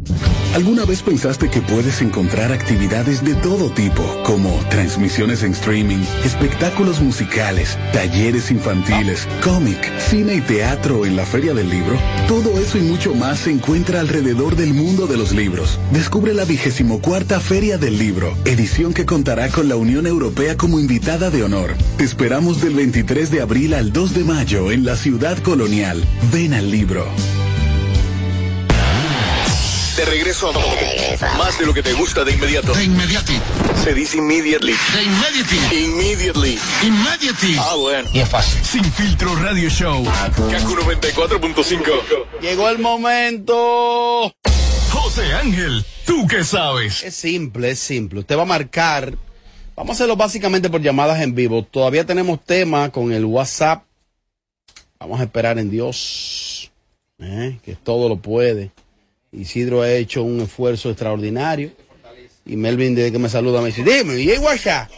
¿Alguna vez pensaste que puedes encontrar actividades de todo tipo, como transmisiones en streaming, espectáculos musicales, talleres infantiles, cómic, cine y teatro en la Feria del Libro? Todo eso y mucho más se encuentra alrededor del mundo de los libros. Descubre la vigésimo cuarta Feria del Libro, edición que contará con la Unión Europea como invitada de honor. Te esperamos del 23 de abril al 2 de mayo en la ciudad colonial. Ven al libro. De regreso a más de lo que te gusta de inmediato. De inmediati. Se dice immediately. De inmediati. Immediately. Immediately. Ah, bueno. Y es fácil. Sin filtro radio show. Kaku 94.5. Llegó el momento. José Ángel, ¿tú qué sabes? Es simple, es simple. Usted va a marcar. Vamos a hacerlo básicamente por llamadas en vivo. Todavía tenemos tema con el WhatsApp. Vamos a esperar en Dios. ¿eh? Que todo lo puede. Isidro ha hecho un esfuerzo extraordinario. Y Melvin, desde que me saluda, me dice, dime, ¿y WhatsApp?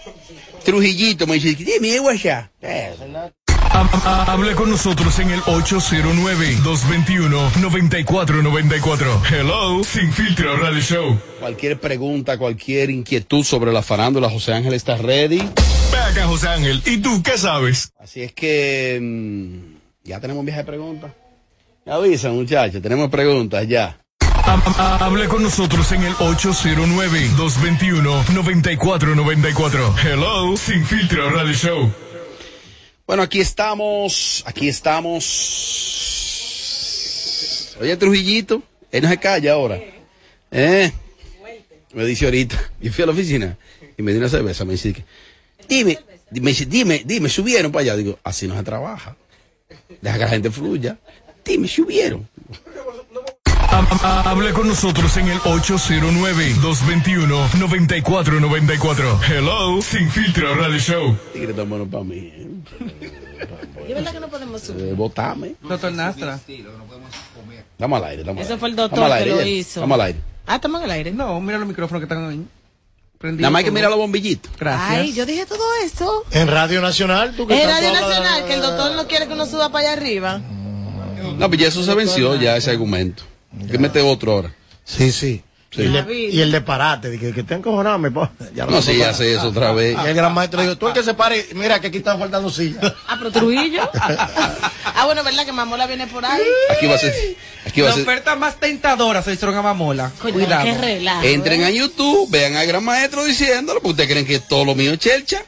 Trujillito me dice, dime, ¿y hab- Hable con nosotros en el 809-221-9494. Hello, Sin filtro radio show. Cualquier pregunta, cualquier inquietud sobre la farándula, José Ángel está ready. Ve acá, José Ángel, ¿y tú qué sabes? Así es que mm, ya tenemos un viaje de preguntas. Me avisan, muchachos, tenemos preguntas ya. Hab- hab- Hable con nosotros en el 809-221-9494. Hello, Sin filtro radio show. Bueno, aquí estamos, aquí estamos. Oye, Trujillito, él no se calla ahora. ¿Eh? Me dice ahorita, yo fui a la oficina y me dio una cerveza, me dice, que, dime, dime, dime, subieron para allá. Digo, así no se trabaja. Deja que la gente fluya. Dime, subieron. Hab- hab- Hable con nosotros en el 809-221-9494. Hello, Sin filtro radio show. Tigre tan bueno para mí. ¿eh? ¿Es verdad que no podemos subir? Eh, Botame. Doctor Nastra. Estamos al aire, estamos al Ese aire. fue el doctor al que aire, lo hizo. Estamos al aire. Ah, estamos en el aire. No, mira los micrófonos que están ahí. Nada más hay que mirar los bombillitos. Gracias. Ay, yo dije todo eso. En Radio Nacional, tú que En Radio Nacional, que el doctor no quiere que uno suba para allá arriba. No, pues ya eso se venció, ya ese argumento. Que meter otro ahora. Sí, sí. Sí. Y, el de- y el de parate, de que, que te encojonado, me ya No, me sí, sé eso otra vez. Y el gran maestro dijo, tú el que se pare, mira que aquí están faltando sillas. Ah, pero Trujillo. ah, bueno, ¿verdad que Mamola viene por ahí? Aquí va a ser. Aquí va La a ser. oferta más tentadora se hicieron a Mamola. Coño, Cuidado. qué relajo. Entren a ¿eh? YouTube, vean al gran maestro diciéndolo, porque ustedes creen que todo lo mío es chelcha.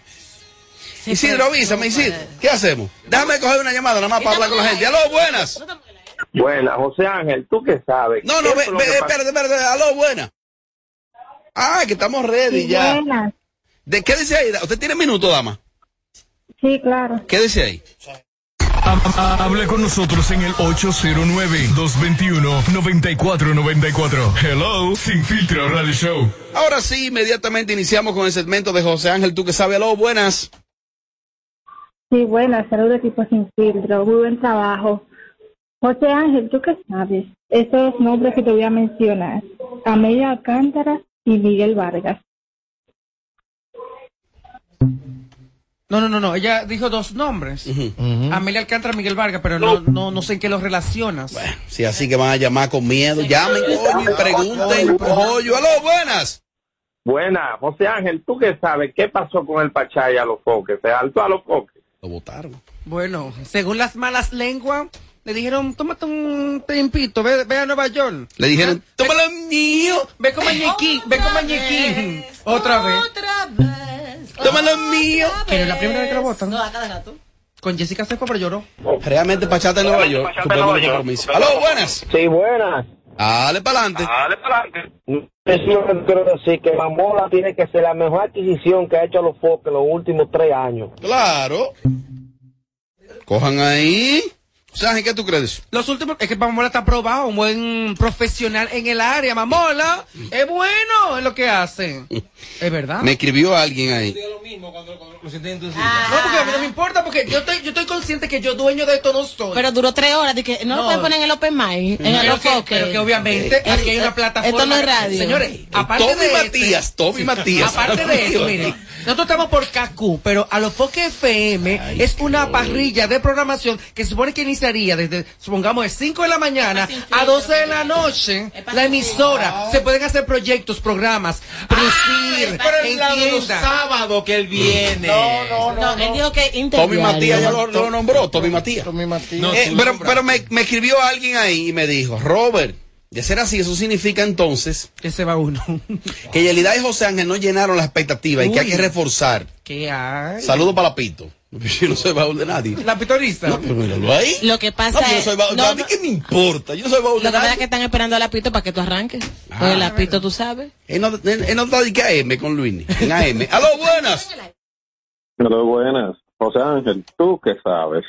Sí, Isidro, avísame, Isidro. ¿Qué hacemos? Déjame coger una llamada nada más para hablar con la gente. Aló, buenas. Buenas, José Ángel, ¿tú qué sabes? No, no, ¿Qué ve, fue lo ve, que pasó? espérate, espérate. Aló, buenas. Ah, que estamos ready Sí, ya. buenas. ¿De qué dice ahí? ¿Usted tiene minuto, dama? Sí, claro. ¿Qué dice ahí? Hab- hab- Hable con nosotros en el 809-221-9494. Hello, Sin filtro radio show. Ahora sí, inmediatamente iniciamos con el segmento de José Ángel. ¿Tú que sabes? Aló, buenas. Sí, buenas, saludos equipo sin filtro, muy buen trabajo. José Ángel, ¿tú qué sabes? Esos nombres que te voy a mencionar, Amelia Alcántara y Miguel Vargas. No, no, no, no. Ella dijo dos nombres. Amelia Alcántara, Miguel Vargas, pero no, no, no sé en qué los relacionas. Sí, así que van a llamar con miedo. Llamen, coño, y pregunten, pollo. Aló, buenas. Buenas, José Ángel, ¿tú qué sabes? ¿Qué pasó con el Pachay a los foques? ¿Se saltó a los foques? Lo votaron. Bueno, según las malas lenguas, le dijeron, tómate un tiempito, ve, ve a Nueva York. Le dijeron, tómalo mío. Ve con Mañequín, ve con Mañequín. Otra vez. Otra vez. Tómalo mío. Pero es la primera vez que lo votan. No, a cada rato. Con Jessica se fue, pero lloró. Realmente Pachata en Nueva York. Compromiso. Aló, buenas. Sí, buenas. Dale para adelante. Dale para adelante. Yo quiero decir que Mamola tiene que ser la mejor adquisición que ha hecho los foques los últimos tres años. Claro. Cojan ahí. Sea, ¿qué tú crees? Los últimos, es que Mamola está probado, un buen profesional en el área. Mamola es bueno en lo que hace. Es verdad. Me escribió alguien ahí. No, porque a mí no me importa, porque yo estoy, yo estoy consciente que yo dueño de esto no soy. Pero duró tres horas. de que no, lo No. pueden poner en el Open Mic, en el pero, que, pero que obviamente Eh, aquí hay una eh, plataforma. Esto no es radio. Señores, aparte Tommy de Matías, este- Tommy Matías. Aparte de eso, miren, nosotros estamos por KQ, pero a los Foque FM es una parrilla de programación que se supone que inicia desde, supongamos, de 5 de la mañana a 12 de la noche, la emisora. Se pueden hacer proyectos, programas, producir, pero el lado de los entienda. sábados que él viene. No, no, él dijo que Tommy. Matías ya lo, lo nombró, Tommy Matías. Tommy Matías. No, Eh, pero pero me, me escribió alguien ahí y me dijo, Robert, de ser así, eso significa entonces Que se va uno. que Yelida y José Ángel no llenaron las expectativas y que hay que reforzar. ¿Qué hay? Saludos para Lapito. Yo no soy baúl de nadie. La pitorista. No, pero míralo ahí. Lo que pasa No, yo no es. soy baúl. no, ¿A mí qué me importa? Yo no soy baúl Lo de que pasa es nadie. que están esperando a Lapito para que tú arranques. Pues el Lapito, tú sabes. Él no, no está de que AM con Luis. En AM. ¡Aló, buenas! Pero buenas. José Ángel, ¿tú qué sabes?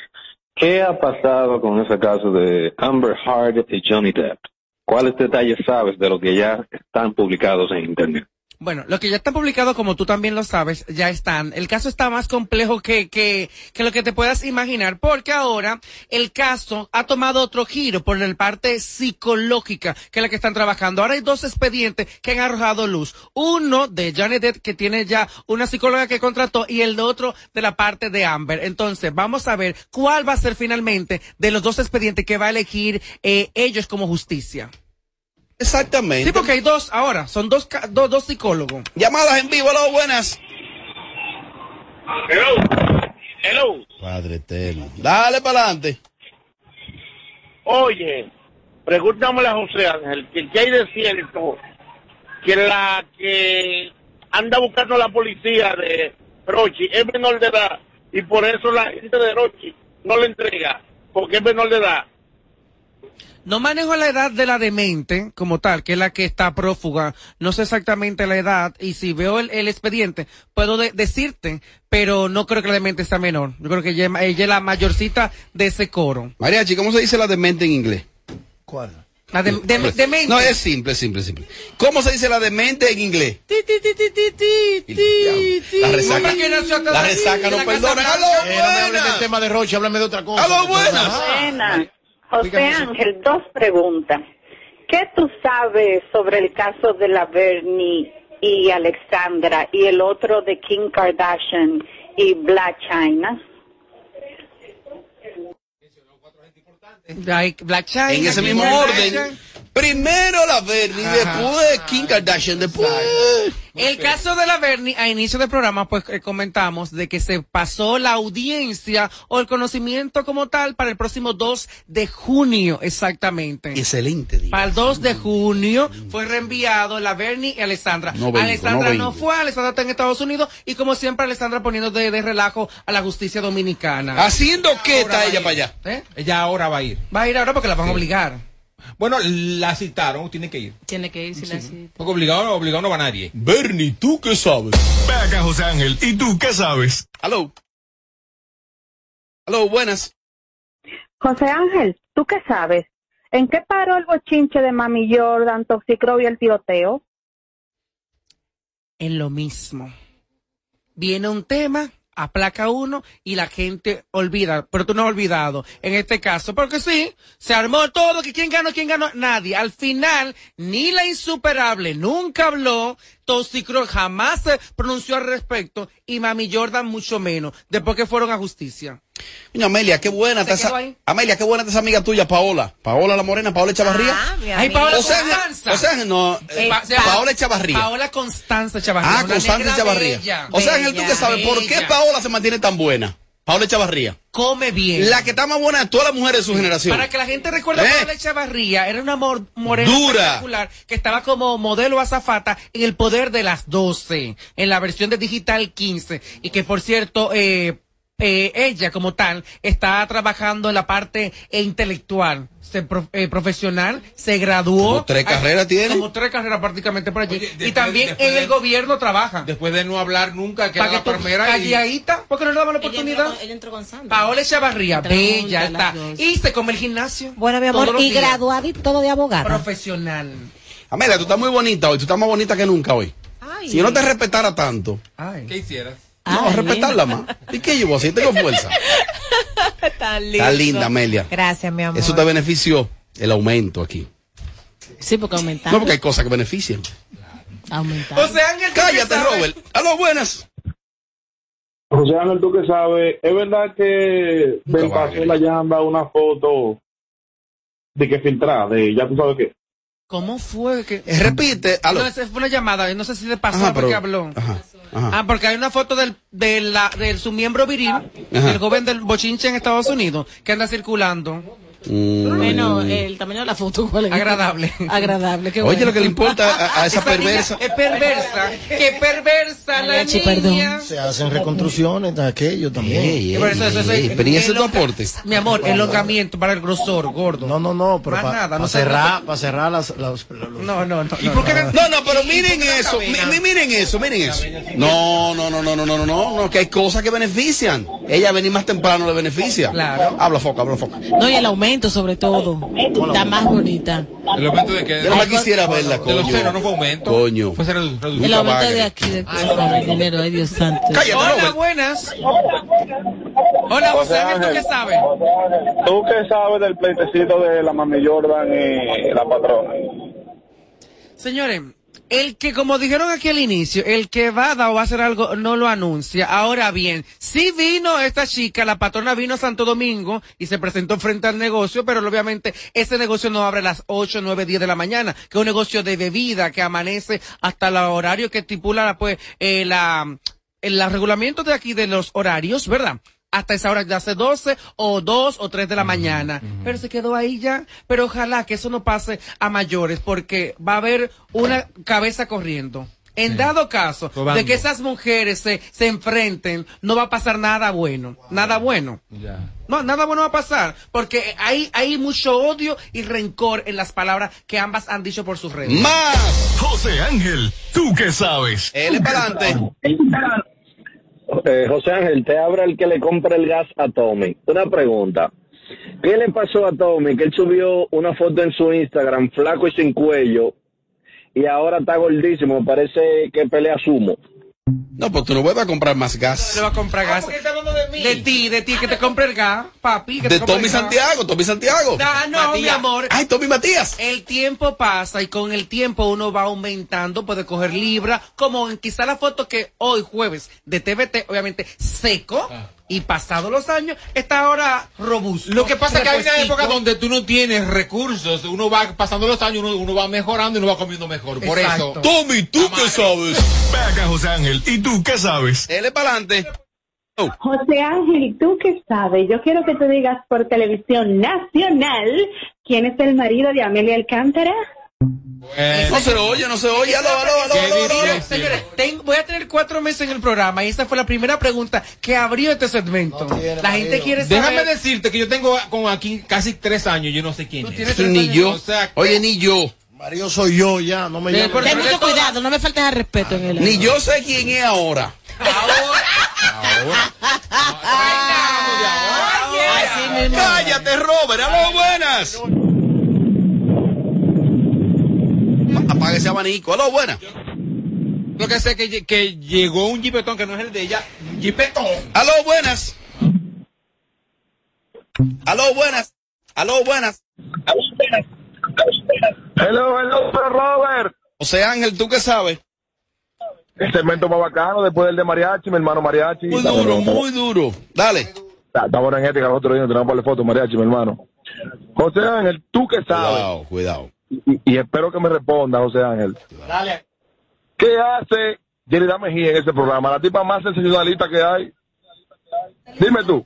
¿Qué ha pasado con ese caso de Amber Heard y Johnny Depp? ¿Cuáles detalles sabes de lo que ya están publicados en Internet? Bueno, lo que ya está publicado, como tú también lo sabes, ya están. El caso está más complejo que, que, que lo que te puedas imaginar, porque ahora el caso ha tomado otro giro por la parte psicológica, que es la que están trabajando. Ahora hay dos expedientes que han arrojado luz. Uno de Janet Depp, que tiene ya una psicóloga que contrató, y el otro de la parte de Amber. Entonces, vamos a ver cuál va a ser finalmente de los dos expedientes que va a elegir eh, ellos como justicia. Exactamente. Sí, porque hay dos ahora, son dos, ca- dos, dos psicólogos. Llamadas en vivo, aló, buenas. Hello. Hello. Padre eterno. Dale para adelante. Oye, pregúntame a José Ángel, que, hay de cierto que la que anda buscando la policía de Rochi es menor de edad y por eso la gente de Rochi no le entrega, porque es menor de edad. No manejo la edad de la demente como tal, que es la que está prófuga. No sé exactamente la edad y si veo el, el expediente puedo de- decirte, pero no creo que la demente sea menor. Yo creo que ella, ella es la mayorcita de ese coro. Mariachi, ¿cómo se dice la demente en inglés? ¿Cuál? La de- de- demente. No, es simple, simple, simple. ¿Cómo se dice la demente en inglés? Ti, ti, ti, ti, ti, ti, ti, ti. La resaca, la resaca no perdona. ¡Aló, Blanca. Eh, no me hables del buenas! tema de Roche, háblame de otra cosa. ¡Aló, buenas! Buenas. José. Ángel, dos preguntas. ¿Qué tú sabes sobre el caso de la Bernie y Alexandra y el otro de Kim Kardashian y Black China? Like Black China, En ese mismo orden. Primero la Bernie, después Kim Kardashian, después... El caso de la Bernie, a inicio del programa, pues eh, comentamos de que se pasó la audiencia o el conocimiento como tal para el próximo 2 de junio, exactamente. Excelente día. Para el 2 de junio fue reenviado la Bernie y Alessandra. No vengo, Alessandra no fue, Alessandra está en Estados Unidos y como siempre Alessandra poniendo de, de relajo a la justicia dominicana. ¿Haciendo qué está ella para allá? ¿Eh? Ella ahora va a ir. Va a ir ahora porque la van a obligar. Bueno, la citaron, tiene que ir. Tiene que ir si la cita. Porque obligado, obligado no va nadie. Bernie, ¿tú qué sabes? Ve acá, José Ángel. ¿Y tú qué sabes? Aló. Aló, buenas. José Ángel, ¿tú qué sabes? ¿En qué paró el bochinche de Mami Jordan, Toxicro y el tiroteo? en lo mismo. Viene un tema, aplaca uno y la gente olvida, pero tú no has olvidado en este caso, porque sí, se armó todo, que quién ganó, quién ganó, nadie. Al final, ni la insuperable nunca habló, Toxicro jamás se pronunció al respecto y Mami Jordan mucho menos, después que fueron a justicia. Coño, Amelia, qué buena está esa... ahí. Amelia, qué buena está esa amiga tuya, Paola. Paola la morena, Paola Echavarría. Ah, Ay. Paola o sea, Constanza. o sea, no, eh, Pa- se Paola Echavarría. Paola Constanza Chavarría. Ah, Constanza Echavarría. bella. O sea, Ángel, ¿tú qué sabes? ¿Por qué. Paola se mantiene tan buena? Paola Echavarría. Come bien. La que está más buena de todas las mujeres de su generación. Para que la gente recuerde ¿Eh? a Paola Echavarría, era una mor- morena Dura. espectacular que estaba como modelo azafata en el poder de las 12, en la versión de Digital 15, y que por cierto, eh, eh, ella como tal está trabajando en la parte intelectual, se pro- eh, profesional, se graduó. Como tres Ay, carreras tiene. Como tres carreras prácticamente por allí. Oye, y también en de- el gobierno trabaja. Después de no hablar nunca, que era que la tú, primera y... porque no le daban la oportunidad. entró, con- ella entró con Sandra. Paola Echavarría, bella está. Y se come el gimnasio. Bueno, mi amor, y días. graduada y todo de abogada. Profesional. Amelia, tú estás muy bonita hoy. Tú estás más bonita que nunca hoy. Ay. Si yo no te respetara tanto, ¿Qué hicieras? No, respetarla más. ¿Y qué llevo así? Tengo fuerza. Tan Está linda, Amelia. Gracias, mi amor. Eso te benefició el aumento aquí. Sí, porque aumentar. No, porque hay cosas que benefician. Aumentar. O sea, Ángel, ¿tú qué Cállate? Robert. Aló, buenas. José Ángel, tú que sabes, ¿es verdad que Ben pasó la llamba una foto de que filtrada, de ya tú sabes qué? ¿Cómo fue que...? Eh, repite, aló. No, esa fue una llamada, no sé si le pasó Ajá, porque pero- habló. Ajá, ajá. Ah, porque hay una foto del, de, la, de su miembro viril, el joven del bochinche en Estados Unidos, que anda circulando. Mm. Bueno, el tamaño de la foto, ¿cuál es? Agradable. Agradable, Oye, lo que le importa a, esa, perversa. Es perversa. Qué perversa la leche, Se hacen reconstrucciones de aquello también. Ey, eso, pero ese es tu aporte. Mi amor, enlocamiento para el grosor, gordo. No, no, no, pero para no cerrar, para cerrar las, las, No, no, ¿Y por no, pero miren eso. Miren eso, miren eso. No, no, no, no, no, no, no, no, que hay cosas que benefician. Ella venir más temprano le beneficia. Claro. Habla foca, habla foca. No, y el aumento sobre todo. Está más bonita. El aumento de que Yo no quisiera verla, De los senos no fue aumento. Coño. Fue ser el reducido. El aumento de aquí, de de dinero, ay Dios santo. Hola, buenas. Hola, José Ángel, ¿tú qué sabes? ¿Tú qué sabes del pleitecito de la Mami Jordan y la patrona? Señores, el que, como dijeron aquí al inicio, el que va a dar o va a hacer algo no lo anuncia. Ahora bien, sí vino esta chica, la patrona vino a Santo Domingo y se presentó frente al negocio, pero obviamente ese negocio no abre a las 8, 9, 10 de la mañana, que es un negocio de bebida que amanece hasta el horario que estipula pues eh, la, el regulamiento de aquí de los horarios, ¿verdad? Hasta esa hora ya hace 12 o 2 o 3 de la mañana. Pero se quedó ahí ya. Pero ojalá que eso no pase a mayores porque va a haber una cabeza corriendo. En dado caso de que esas mujeres se, se enfrenten, no va a pasar nada bueno. Nada bueno. No, nada bueno va a pasar. Porque hay, hay mucho odio y rencor en las palabras que ambas han dicho por sus redes. Más. José Ángel, ¿tú qué sabes? Él es para adelante. Eh, José Ángel, te abra el que le compra el gas a Tommy. Una pregunta. ¿Qué le pasó a Tommy? Que él subió una foto en su Instagram, flaco y sin cuello, y ahora está gordísimo, parece que pelea sumo. No, pues tú no vuelvas a comprar más gas. Le va a comprar gas. de ti, de ti, que te compre el gas, papi. Que De Tommy el gas. Santiago, Tommy Santiago. Ah, no, mi amor. Ay, Tommy Matías. El tiempo pasa y con el tiempo uno va aumentando, puede coger libra, como en quizá la foto que hoy jueves de TVT, obviamente seco, y pasado los años, está ahora robusto. Lo que pasa es que hay una época donde tú no tienes recursos, uno va pasando los años, uno, uno va mejorando y uno va comiendo mejor. Por Exacto. eso. Tommy, ¿tú qué sabes? Ve acá, José Ángel, ¿y tú qué sabes? Él es para adelante. José Ángel, ¿y tú qué sabes? Yo quiero que tú digas por televisión nacional quién es el marido de Amelia Alcántara. No se oye, no se oye. Aló, aló, aló. Señores, ten- voy a tener cuatro meses en el programa y esa fue la primera pregunta que abrió este segmento. la gente quiere saber. Déjame decirte que yo tengo con aquí casi tres años, yo no sé quién es. Ni yo. O sea, Oye, ni yo. Mario soy yo ya, no me Ten mucho cuidado, no me faltes al respeto en el Ni yo sé quién es ahora. Así mismo. Cállate, Robert. Aló, buenas. Apaga ese abanico. Aló, buenas. Lo que sé que, que llegó un jipetón que no es el de ella. Jipetón. Aló, buenas. Aló, buenas. Aló, buenas. Hello, hello, pero Robert. José Ángel, ¿tú qué sabes? El segmento más bacano después del de Mariachi, mi hermano Mariachi. Muy duro, bueno, muy duro. Dale. Buena en ética, el otro día tenemos para fotos, Mariachi, mi hermano. José Ángel, ¿tú qué sabes? Cuidado, cuidado. Y, y espero que me responda, José Ángel. Dale. ¿Qué hace Yerida Mejía en ese programa? La tipa más sensacionalista que hay. Dime tú.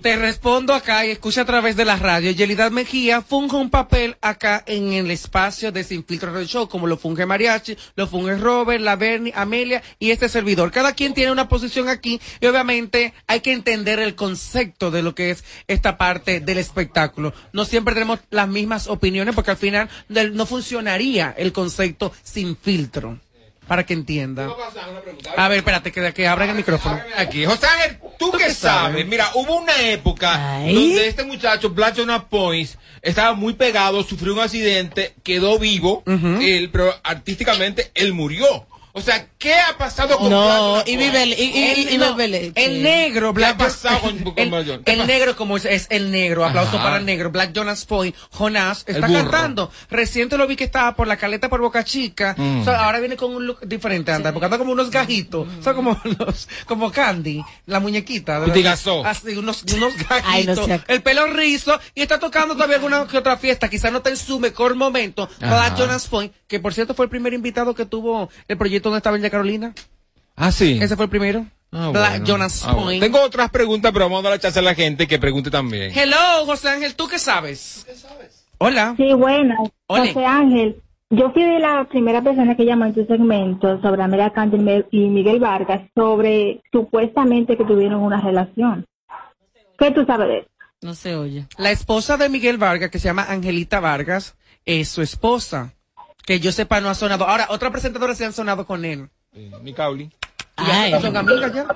Te respondo acá y escucha a través de la radio. Yelidad Mejía funge un papel acá en el espacio de Sin Filtro Radio Show, como lo funge Mariachi, lo funge Robert, la Bernie, Amelia y este servidor. Cada quien tiene una posición aquí y obviamente hay que entender el concepto de lo que es esta parte del espectáculo. No siempre tenemos las mismas opiniones porque al final no funcionaría el concepto sin filtro. Para que entienda. A ver, espérate, que, que abran el micrófono. Aquí, José Ángel, ¿tú, qué sabes? Mira, hubo una época donde este muchacho, Black Jonah Points, estaba muy pegado, sufrió un accidente, quedó vivo, él, pero artísticamente él murió. O sea, ¿qué ha pasado con No, Black y vive, y, y, y no, leche. el negro, ¿Qué ha Black pasado con, con el, Black el negro como es, es el negro, aplauso Ajá. para el negro, Black Jonas Point, Jonas, está El cantando. Reciente lo vi que estaba por la caleta por Boca Chica, Mm. O sea, ahora viene con un look diferente, anda, porque anda como unos gajitos, o sea, como los, como Candy, la muñequita. de- Cutigazó. Así, unos, unos Ay, no gajitos, sea- el pelo rizo, y está tocando todavía alguna que otra fiesta, quizás no está en su mejor momento, Ajá. Black Jonas Point, que por cierto fue el primer invitado que tuvo el proyecto donde estaba Bella Carolina. Ah, sí. Ese fue el primero. Ah, Black bueno. Jonas Ah, bueno. Tengo otras preguntas, pero vamos a dar la chance a la gente que pregunte también. Hello, José Ángel, ¿tú qué sabes? Hola. Sí, buenas. Ole. José Ángel, yo fui de la primera persona que llamó en tu segmento sobre Amelia Cantor y Miguel Vargas sobre supuestamente que tuvieron una relación. ¿Qué tú sabes de eso? No se oye. La esposa de Miguel Vargas, que se llama Angelita Vargas, es su esposa. Que yo sepa, no ha sonado. Ahora, otra presentadora se han sonado con él. Mi Cauli. ¿Y ya Ay. son amigas ya?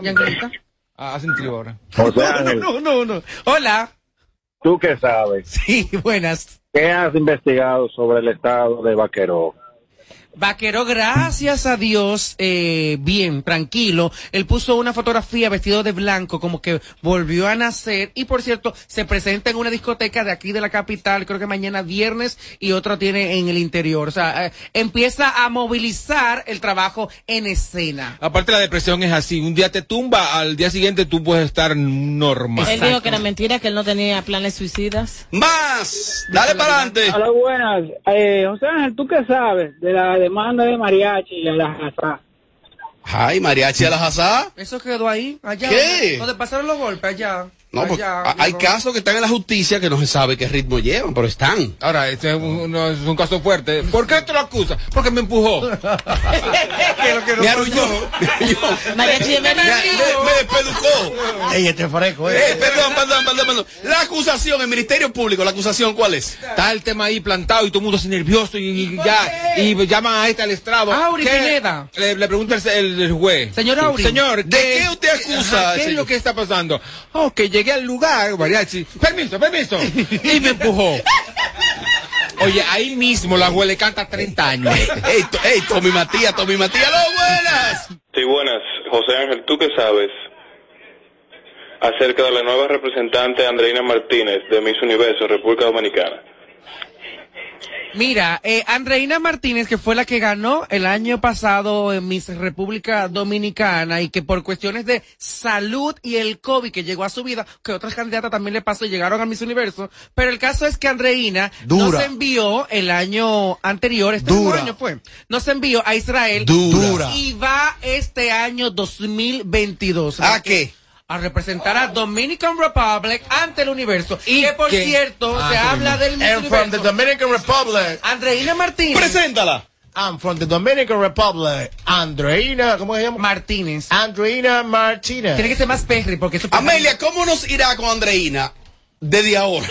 ¿Y Angelita? Ah, hacen trío ahora. José No, Ángel, no, no, no. Hola. ¿tú qué sabes? Sí, buenas. ¿Qué has investigado sobre el estado de Vaqueró? Vaquero, gracias a Dios, eh, bien, tranquilo. Él puso una fotografía vestido de blanco, como que volvió a nacer. Y por cierto, se presenta en una discoteca de aquí de la capital, creo que mañana viernes, y otra tiene en el interior. O sea, eh, empieza a movilizar el trabajo en escena. Aparte la depresión es así, un día te tumba, al día siguiente tú puedes estar normal. Él dijo que era mentira, que él no tenía planes suicidas. Más, dale para adelante. Hola, buenas. Eh, José Ángel, ¿tú qué sabes de la demanda de Mariachi y de la Jazá? Ay, mariachi a la jazá. Eso quedó ahí, allá. ¿Qué? Donde pasaron los golpes, allá. No, porque allá, a- hay casos que están en la justicia que no se sabe qué ritmo llevan, pero están. Ahora, este es un, no, es un caso fuerte. ¿Por qué te lo acusa? Porque me empujó. Me arrulló. De Me, me, me despelucó. Ey, este fresco, eh. Eh, perdón, perdón, perdón, perdón. La acusación, el Ministerio Público, la acusación, ¿cuál es? Está el tema ahí plantado y todo el mundo así nervioso y, y ya, y llaman a este al estrado. Auri ¿Qué? Pineda. Le, le pregunta el, el- el juez. Señor Auri. Señor, ¿De qué usted acusa, ¿Qué es lo que está pasando? Oh, que llegué al lugar, mariachi. Permiso, permiso. Y me empujó. Oye, ahí mismo la abuela le canta 30 años. Ey, to- ey, Tommy Matías, Tommy Matías, ¡lo buenas! Sí, buenas. José Ángel, ¿tú qué sabes acerca de la nueva representante Andreina Martínez de Miss Universo, República Dominicana? Mira, eh, Andreina Martínez, que fue la que ganó el año pasado en Miss República Dominicana y que por cuestiones de salud y el COVID que llegó a su vida, que otras candidatas también le pasó y llegaron a Miss Universo, pero el caso es que Andreina Dura. nos envió el año anterior, este año fue, nos envió a Israel Dura. y va este año 2022. ¿A qué? A representar a Dominican Republic ante el universo. Y que por cierto, Ah, se sí, habla del Miss And from the. Dominican Republic. Andreina Martínez. Preséntala. I'm from the Dominican Republic. Andreina, ¿cómo se llama? Martínez. Andreina Martínez. Tiene que ser más perry porque eso Amelia, ¿cómo nos irá con Andreina desde ahora?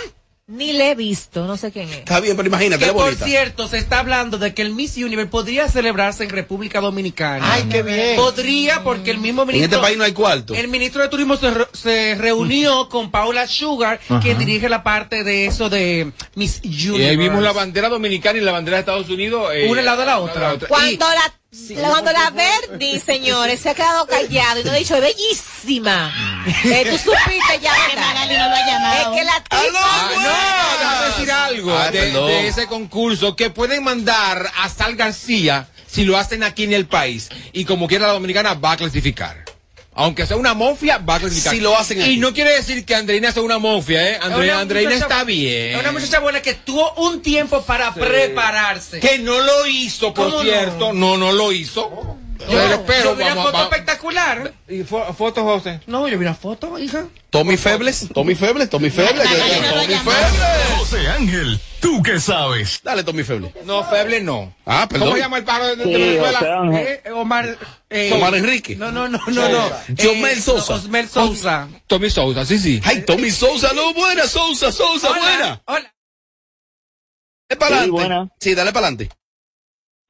Ni le he visto, no sé quién es. Está bien, pero imagínate, que por bonita. cierto se está hablando de que el Miss Universe podría celebrarse en República Dominicana. Ay, qué bien. Podría porque el mismo En ministro este país no hay cuarto. el ministro de Turismo se, re- se reunió con Paula Sugar, quien dirige la parte de eso de Miss Universe. Y ahí vimos la bandera dominicana y la bandera de Estados Unidos. eh, Una al lado de la otra. Cuando la, cuando la Verdi, señores, se ha quedado callado y no ha dicho, es bellísima. Eh, tú supiste ya, Que. Magali no lo ha llamado. Es que la tipa... Ah, no, déjame decir algo Ay, de, de ese concurso que pueden mandar a Sal García si lo hacen aquí en el país y como quiera la dominicana va a clasificar. Aunque sea una mofia, va a clasificar. Si lo hacen Y aquí. no quiere decir que Andreina sea una mofia, ¿eh? Andre- Una Andreina muchacha- está bien. Es una muchacha buena que tuvo un tiempo para prepararse. Que no lo hizo, por cierto. No? no, lo hizo. Pero, pero, yo vi una vamos, foto vamos. espectacular. ¿Y fo- foto, José? No, yo vi una foto, hija. Tommy Febles, Tommy Febles, Tommy Febles. No Tommy. Febles. José Ángel, ¿tú qué sabes? Dale, Tommy Febles. No, Feble no. Ah, perdón. ¿Cómo se llama el pájaro de, de Sí, Venezuela? Ángel. Eh, Omar. eh, Omar Enrique. No, no, no, no, no. Yomel Eh, Sousa. Osmel Sousa. Tommy Sousa, sí, sí. Ay, Tommy Sousa, lo buena, Sousa, Sousa, Hola, buena. Hola. Dale para adelante. Sí, dale para adelante.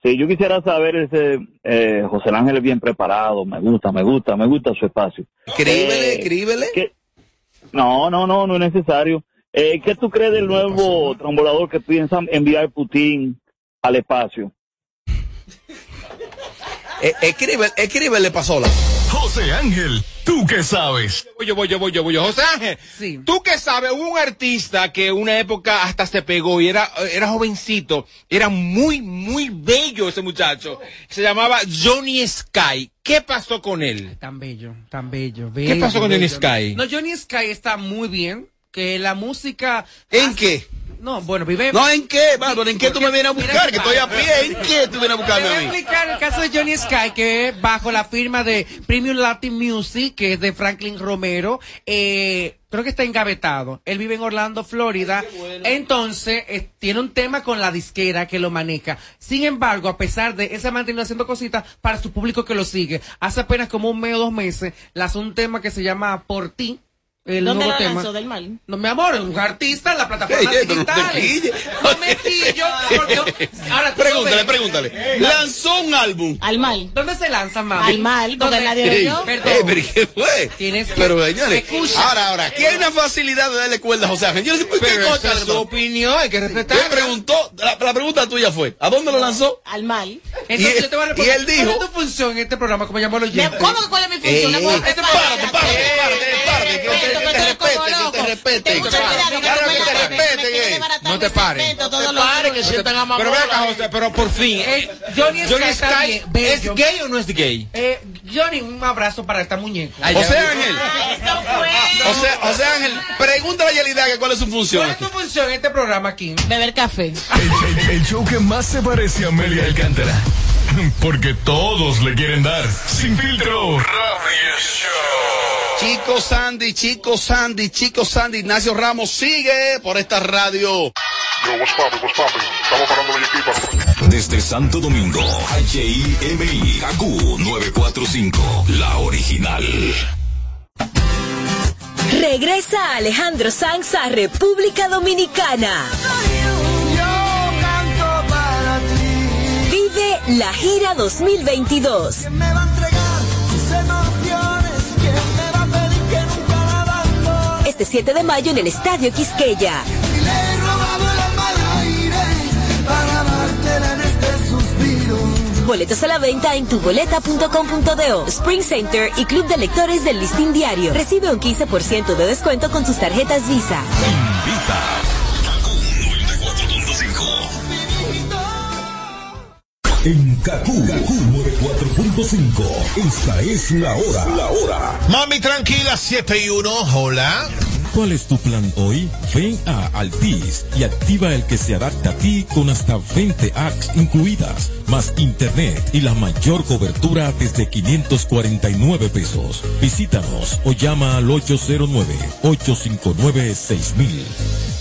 Sí, yo quisiera saber ese eh, José Ángel es bien preparado, me gusta, me gusta, me gusta su espacio. Escríbele, Eh, escríbele. No, no, no, no es necesario. Eh, ¿Qué tú crees del nuevo trombolador que piensan enviar Putin al espacio? Eh, escribe, escríbele, Pasola. José Ángel, ¿tú qué sabes? Voy yo, voy yo, voy yo, voy yo. José Ángel, tú que sabes, hubo un artista que una época hasta se pegó y era, era jovencito, era muy, muy bello ese muchacho. Se llamaba Johnny Sky. ¿Qué pasó con él? Tan bello, tan bello. ¿Qué pasó con Johnny Sky? No, Johnny Sky está muy bien. Que la música. ¿En qué? No, bueno, vive. No, ¿en qué, Bárbaro? ¿En qué tú me vienes a buscar? Que estoy a pie. ¿En qué tú vienes a buscarme a voy a mí? explicar el caso de Johnny Sky, que bajo la firma de Premium Latin Music, que es de Franklin Romero. Eh, creo que está engavetado. Él vive en Orlando, Florida. Entonces, eh, tiene un tema con la disquera que lo maneja. Sin embargo, a pesar de ese mantenido haciendo cositas para su público que lo sigue, hace apenas como un mes o dos meses, lanzó un tema que se llama Por ti. El ¿Dónde nuevo lo tema. lanzó? ¿Del mal? No, mi amor, un artista en la plataforma digital. quilles. No me quillo, porque ahora Pregúntale, pregúntale. Lanzó un álbum. Al mal. ¿Dónde se lanza, mami? Al mal, porque ¿Dónde? nadie oyó. Perdón. pero ¿y ¿qué fue? Tienes que- Pero, señores, Escucha. ahora, ahora, aquí hay una facilidad de darle cuerda a José Ángel. Yo no sé por qué esa es su opinión, hay que respetarla. Él preguntó, la, la pregunta tuya fue, ¿a dónde lo lanzó? Al mal. Entonces Y- yo te voy a y responder. él dijo- ¿Cuál es tu función en este programa? Como llamó el Me- oyente. ¿Cómo que cuál es mi función? Párate, párate, párate, párate, que que te que te Claro que te No te pares. segmento, No te pares, que sientan a Pero ve acá, José, pero por fin. Eh, Johnny Johnny Sky ¿es gay o no es gay? Eh, Johnny, un abrazo para esta muñeco. Ay, José ya- Ángel, fue. José, José Ángel, pregúntale a Yelida que cuál es su función ¿Cuál es tu función en este programa aquí? Beber café. El show que más se parece a Amelia Alcántara. Porque todos le quieren dar. Sin filtro. Radio Show. Chico Sandy, chico Sandy, chico Sandy, Ignacio Ramos sigue por esta radio. Yo, what's poppin', what's poppin'? Estamos parando el equipo. Desde Santo Domingo, HIMI, KQ 945, la original. Regresa Alejandro Sanz a República Dominicana. Vive la gira 2022. Este 7 de mayo en el Estadio Quisqueya. Y le he robado el alma al aire para dártela en este suspiro. Boletos a la venta en tuboleta.com.do, Spring Center y Club de Lectores del Listín Diario. Recibe un 15% de descuento con sus tarjetas Visa. Invita. En Kaku, 94.5. Esta es la hora. La hora. Mami, tranquila, 7 y 1. Hola. ¿Cuál es tu plan hoy? Ven a Altis y activa el que se adapta a ti con hasta 20 apps incluidas, más internet y la mayor cobertura desde 549 pesos. Visítanos o llama al 809-859-6000.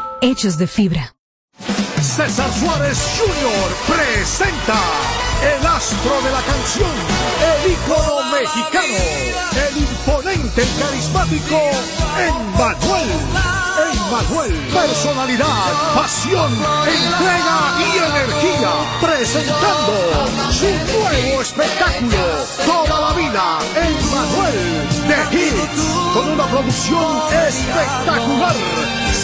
hechos de fibra. César Suárez Jr. presenta el astro de la canción, el ícono mexicano, el imponente y carismático Emmanuel. Emmanuel, personalidad, pasión, entrega y energía, presentando su nuevo espectáculo, Toda la vida, Emmanuel de Hits, con una producción espectacular.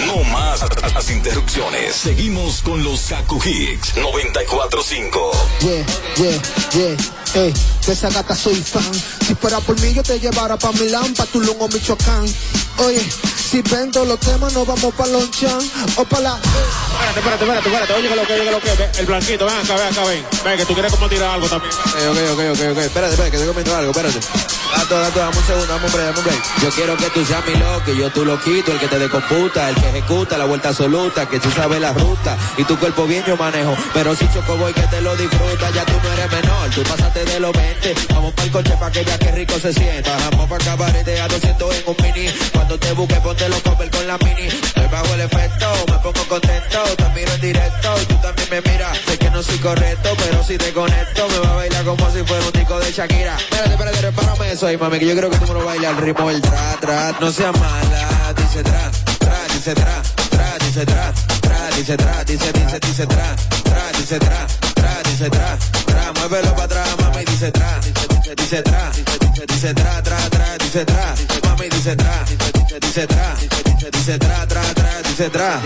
No más las interrupciones. Seguimos con los Kaku Hicks 945. Yeah, yeah, yeah, eh, de esa gata soy fan. Si fuera por mí yo te llevara pa' Milán, pa' Tulum o Michoacán. Oye, si vendo los temas, nos vamos pa' Lonchan o pa' la. Espérate, espérate, espérate, espérate. Oye, que lo que, oye, que lo que. El blanquito, ven acá, ven acá, ven. Ven, que tú quieres como tirar algo también. Ok, ok, ok, ok, espérate, espérate, que te comento algo, espérate. Gato, gato, dame un segundo, dame un break, dame un break. Yo quiero que tú seas mi loco, y yo tú lo quito, el que te decomputa, el que ejecuta la vuelta absoluta, que tú sabes la ruta, y tu cuerpo bien yo manejo, pero si choco voy que te lo disfruta, ya tú no eres menor, tú pasaste de los 20, vamos para el coche pa' que veas qué rico se sienta, vamos pa' cabarete a 200 en un mini, cuando te busque ponte los cover con la mini, me bajo el efecto, me pongo contento, te miro en directo, y tú también me miras, sé que no soy correcto, pero si te conecto, me va a bailar como si fuera un disco de Shakira, espérate, espérate, repárame eso ahí, mami, que yo creo que tú me lo bailas al ritmo del tra, tra, no seas mala, dice tra, tra, dice tra, tra, dice tra, dice tra, dice, dice, dice tra, tra, dice tra, tra, dice tra, tra, muévelo para atrás, mami, dice tra, dice, dice, tra, dice, tra, tra, tra, dice tra, mami, dice tra, dice, tra, dice tra, tra, tra, dice tra,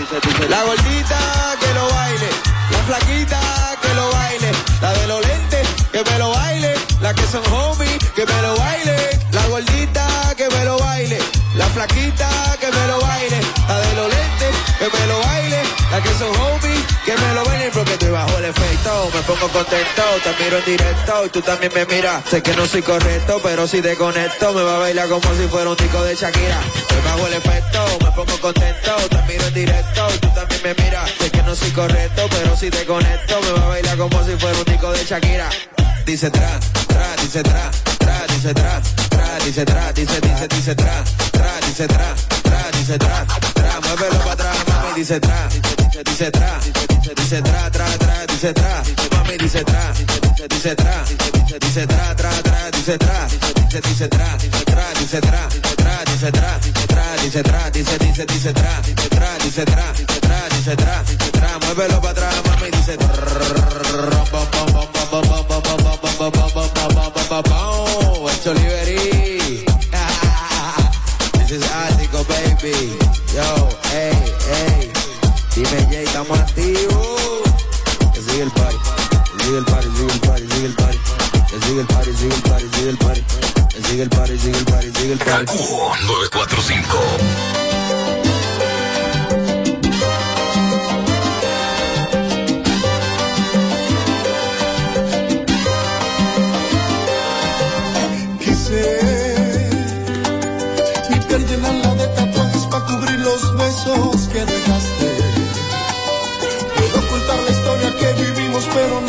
la gordita que lo baile, la flaquita que lo baile, la de los lentes que me lo baile, la que son homies que me lo baile, la gordita que me lo baile, la flaquita que me lo baile, la de los lentes que me lo baile, la que son homies que me lo baile porque estoy bajo el efecto, me pongo contento, te miro en directo y tú también me miras, sé que no soy correcto, pero si te conecto me va a bailar como si fuera un tico de Shakira, estoy bajo el efecto, me pongo contento, te miro en directo y tú también me miras, sé que no soy correcto, pero si te conecto me va a bailar como si fuera un tico de Shakira. Dice tra, tra, dice tra, tra, dice tra, tra, dice tra, dice, dice, dice tra, tra, dice tra, tra, dice tra, tra, muévelo para atrás, mami, dice tra, dice, dice tra, dice, dice tra, tra, tra, dice tra, mami dice tra, dice, dice tra, dice, dice tra, tra, tra, dice tra, dice, dice tra, tra, dice tra, tra, dice tra, tra, dice tra, dice, dice, dice tra, tra, dice tra, tra, dice tra, tra, muévelo para atrás, mami dice This is Artico, baby. Yo, hey, hey. Dime, Jay, estamos activos. Que sigue el party. Que sigue el party, sigue el party, sigue el party. Que sigue el party, sigue el party, sigue el party. Que sigue el party, sigue el party, sigue el party. 945. Quise mi pero no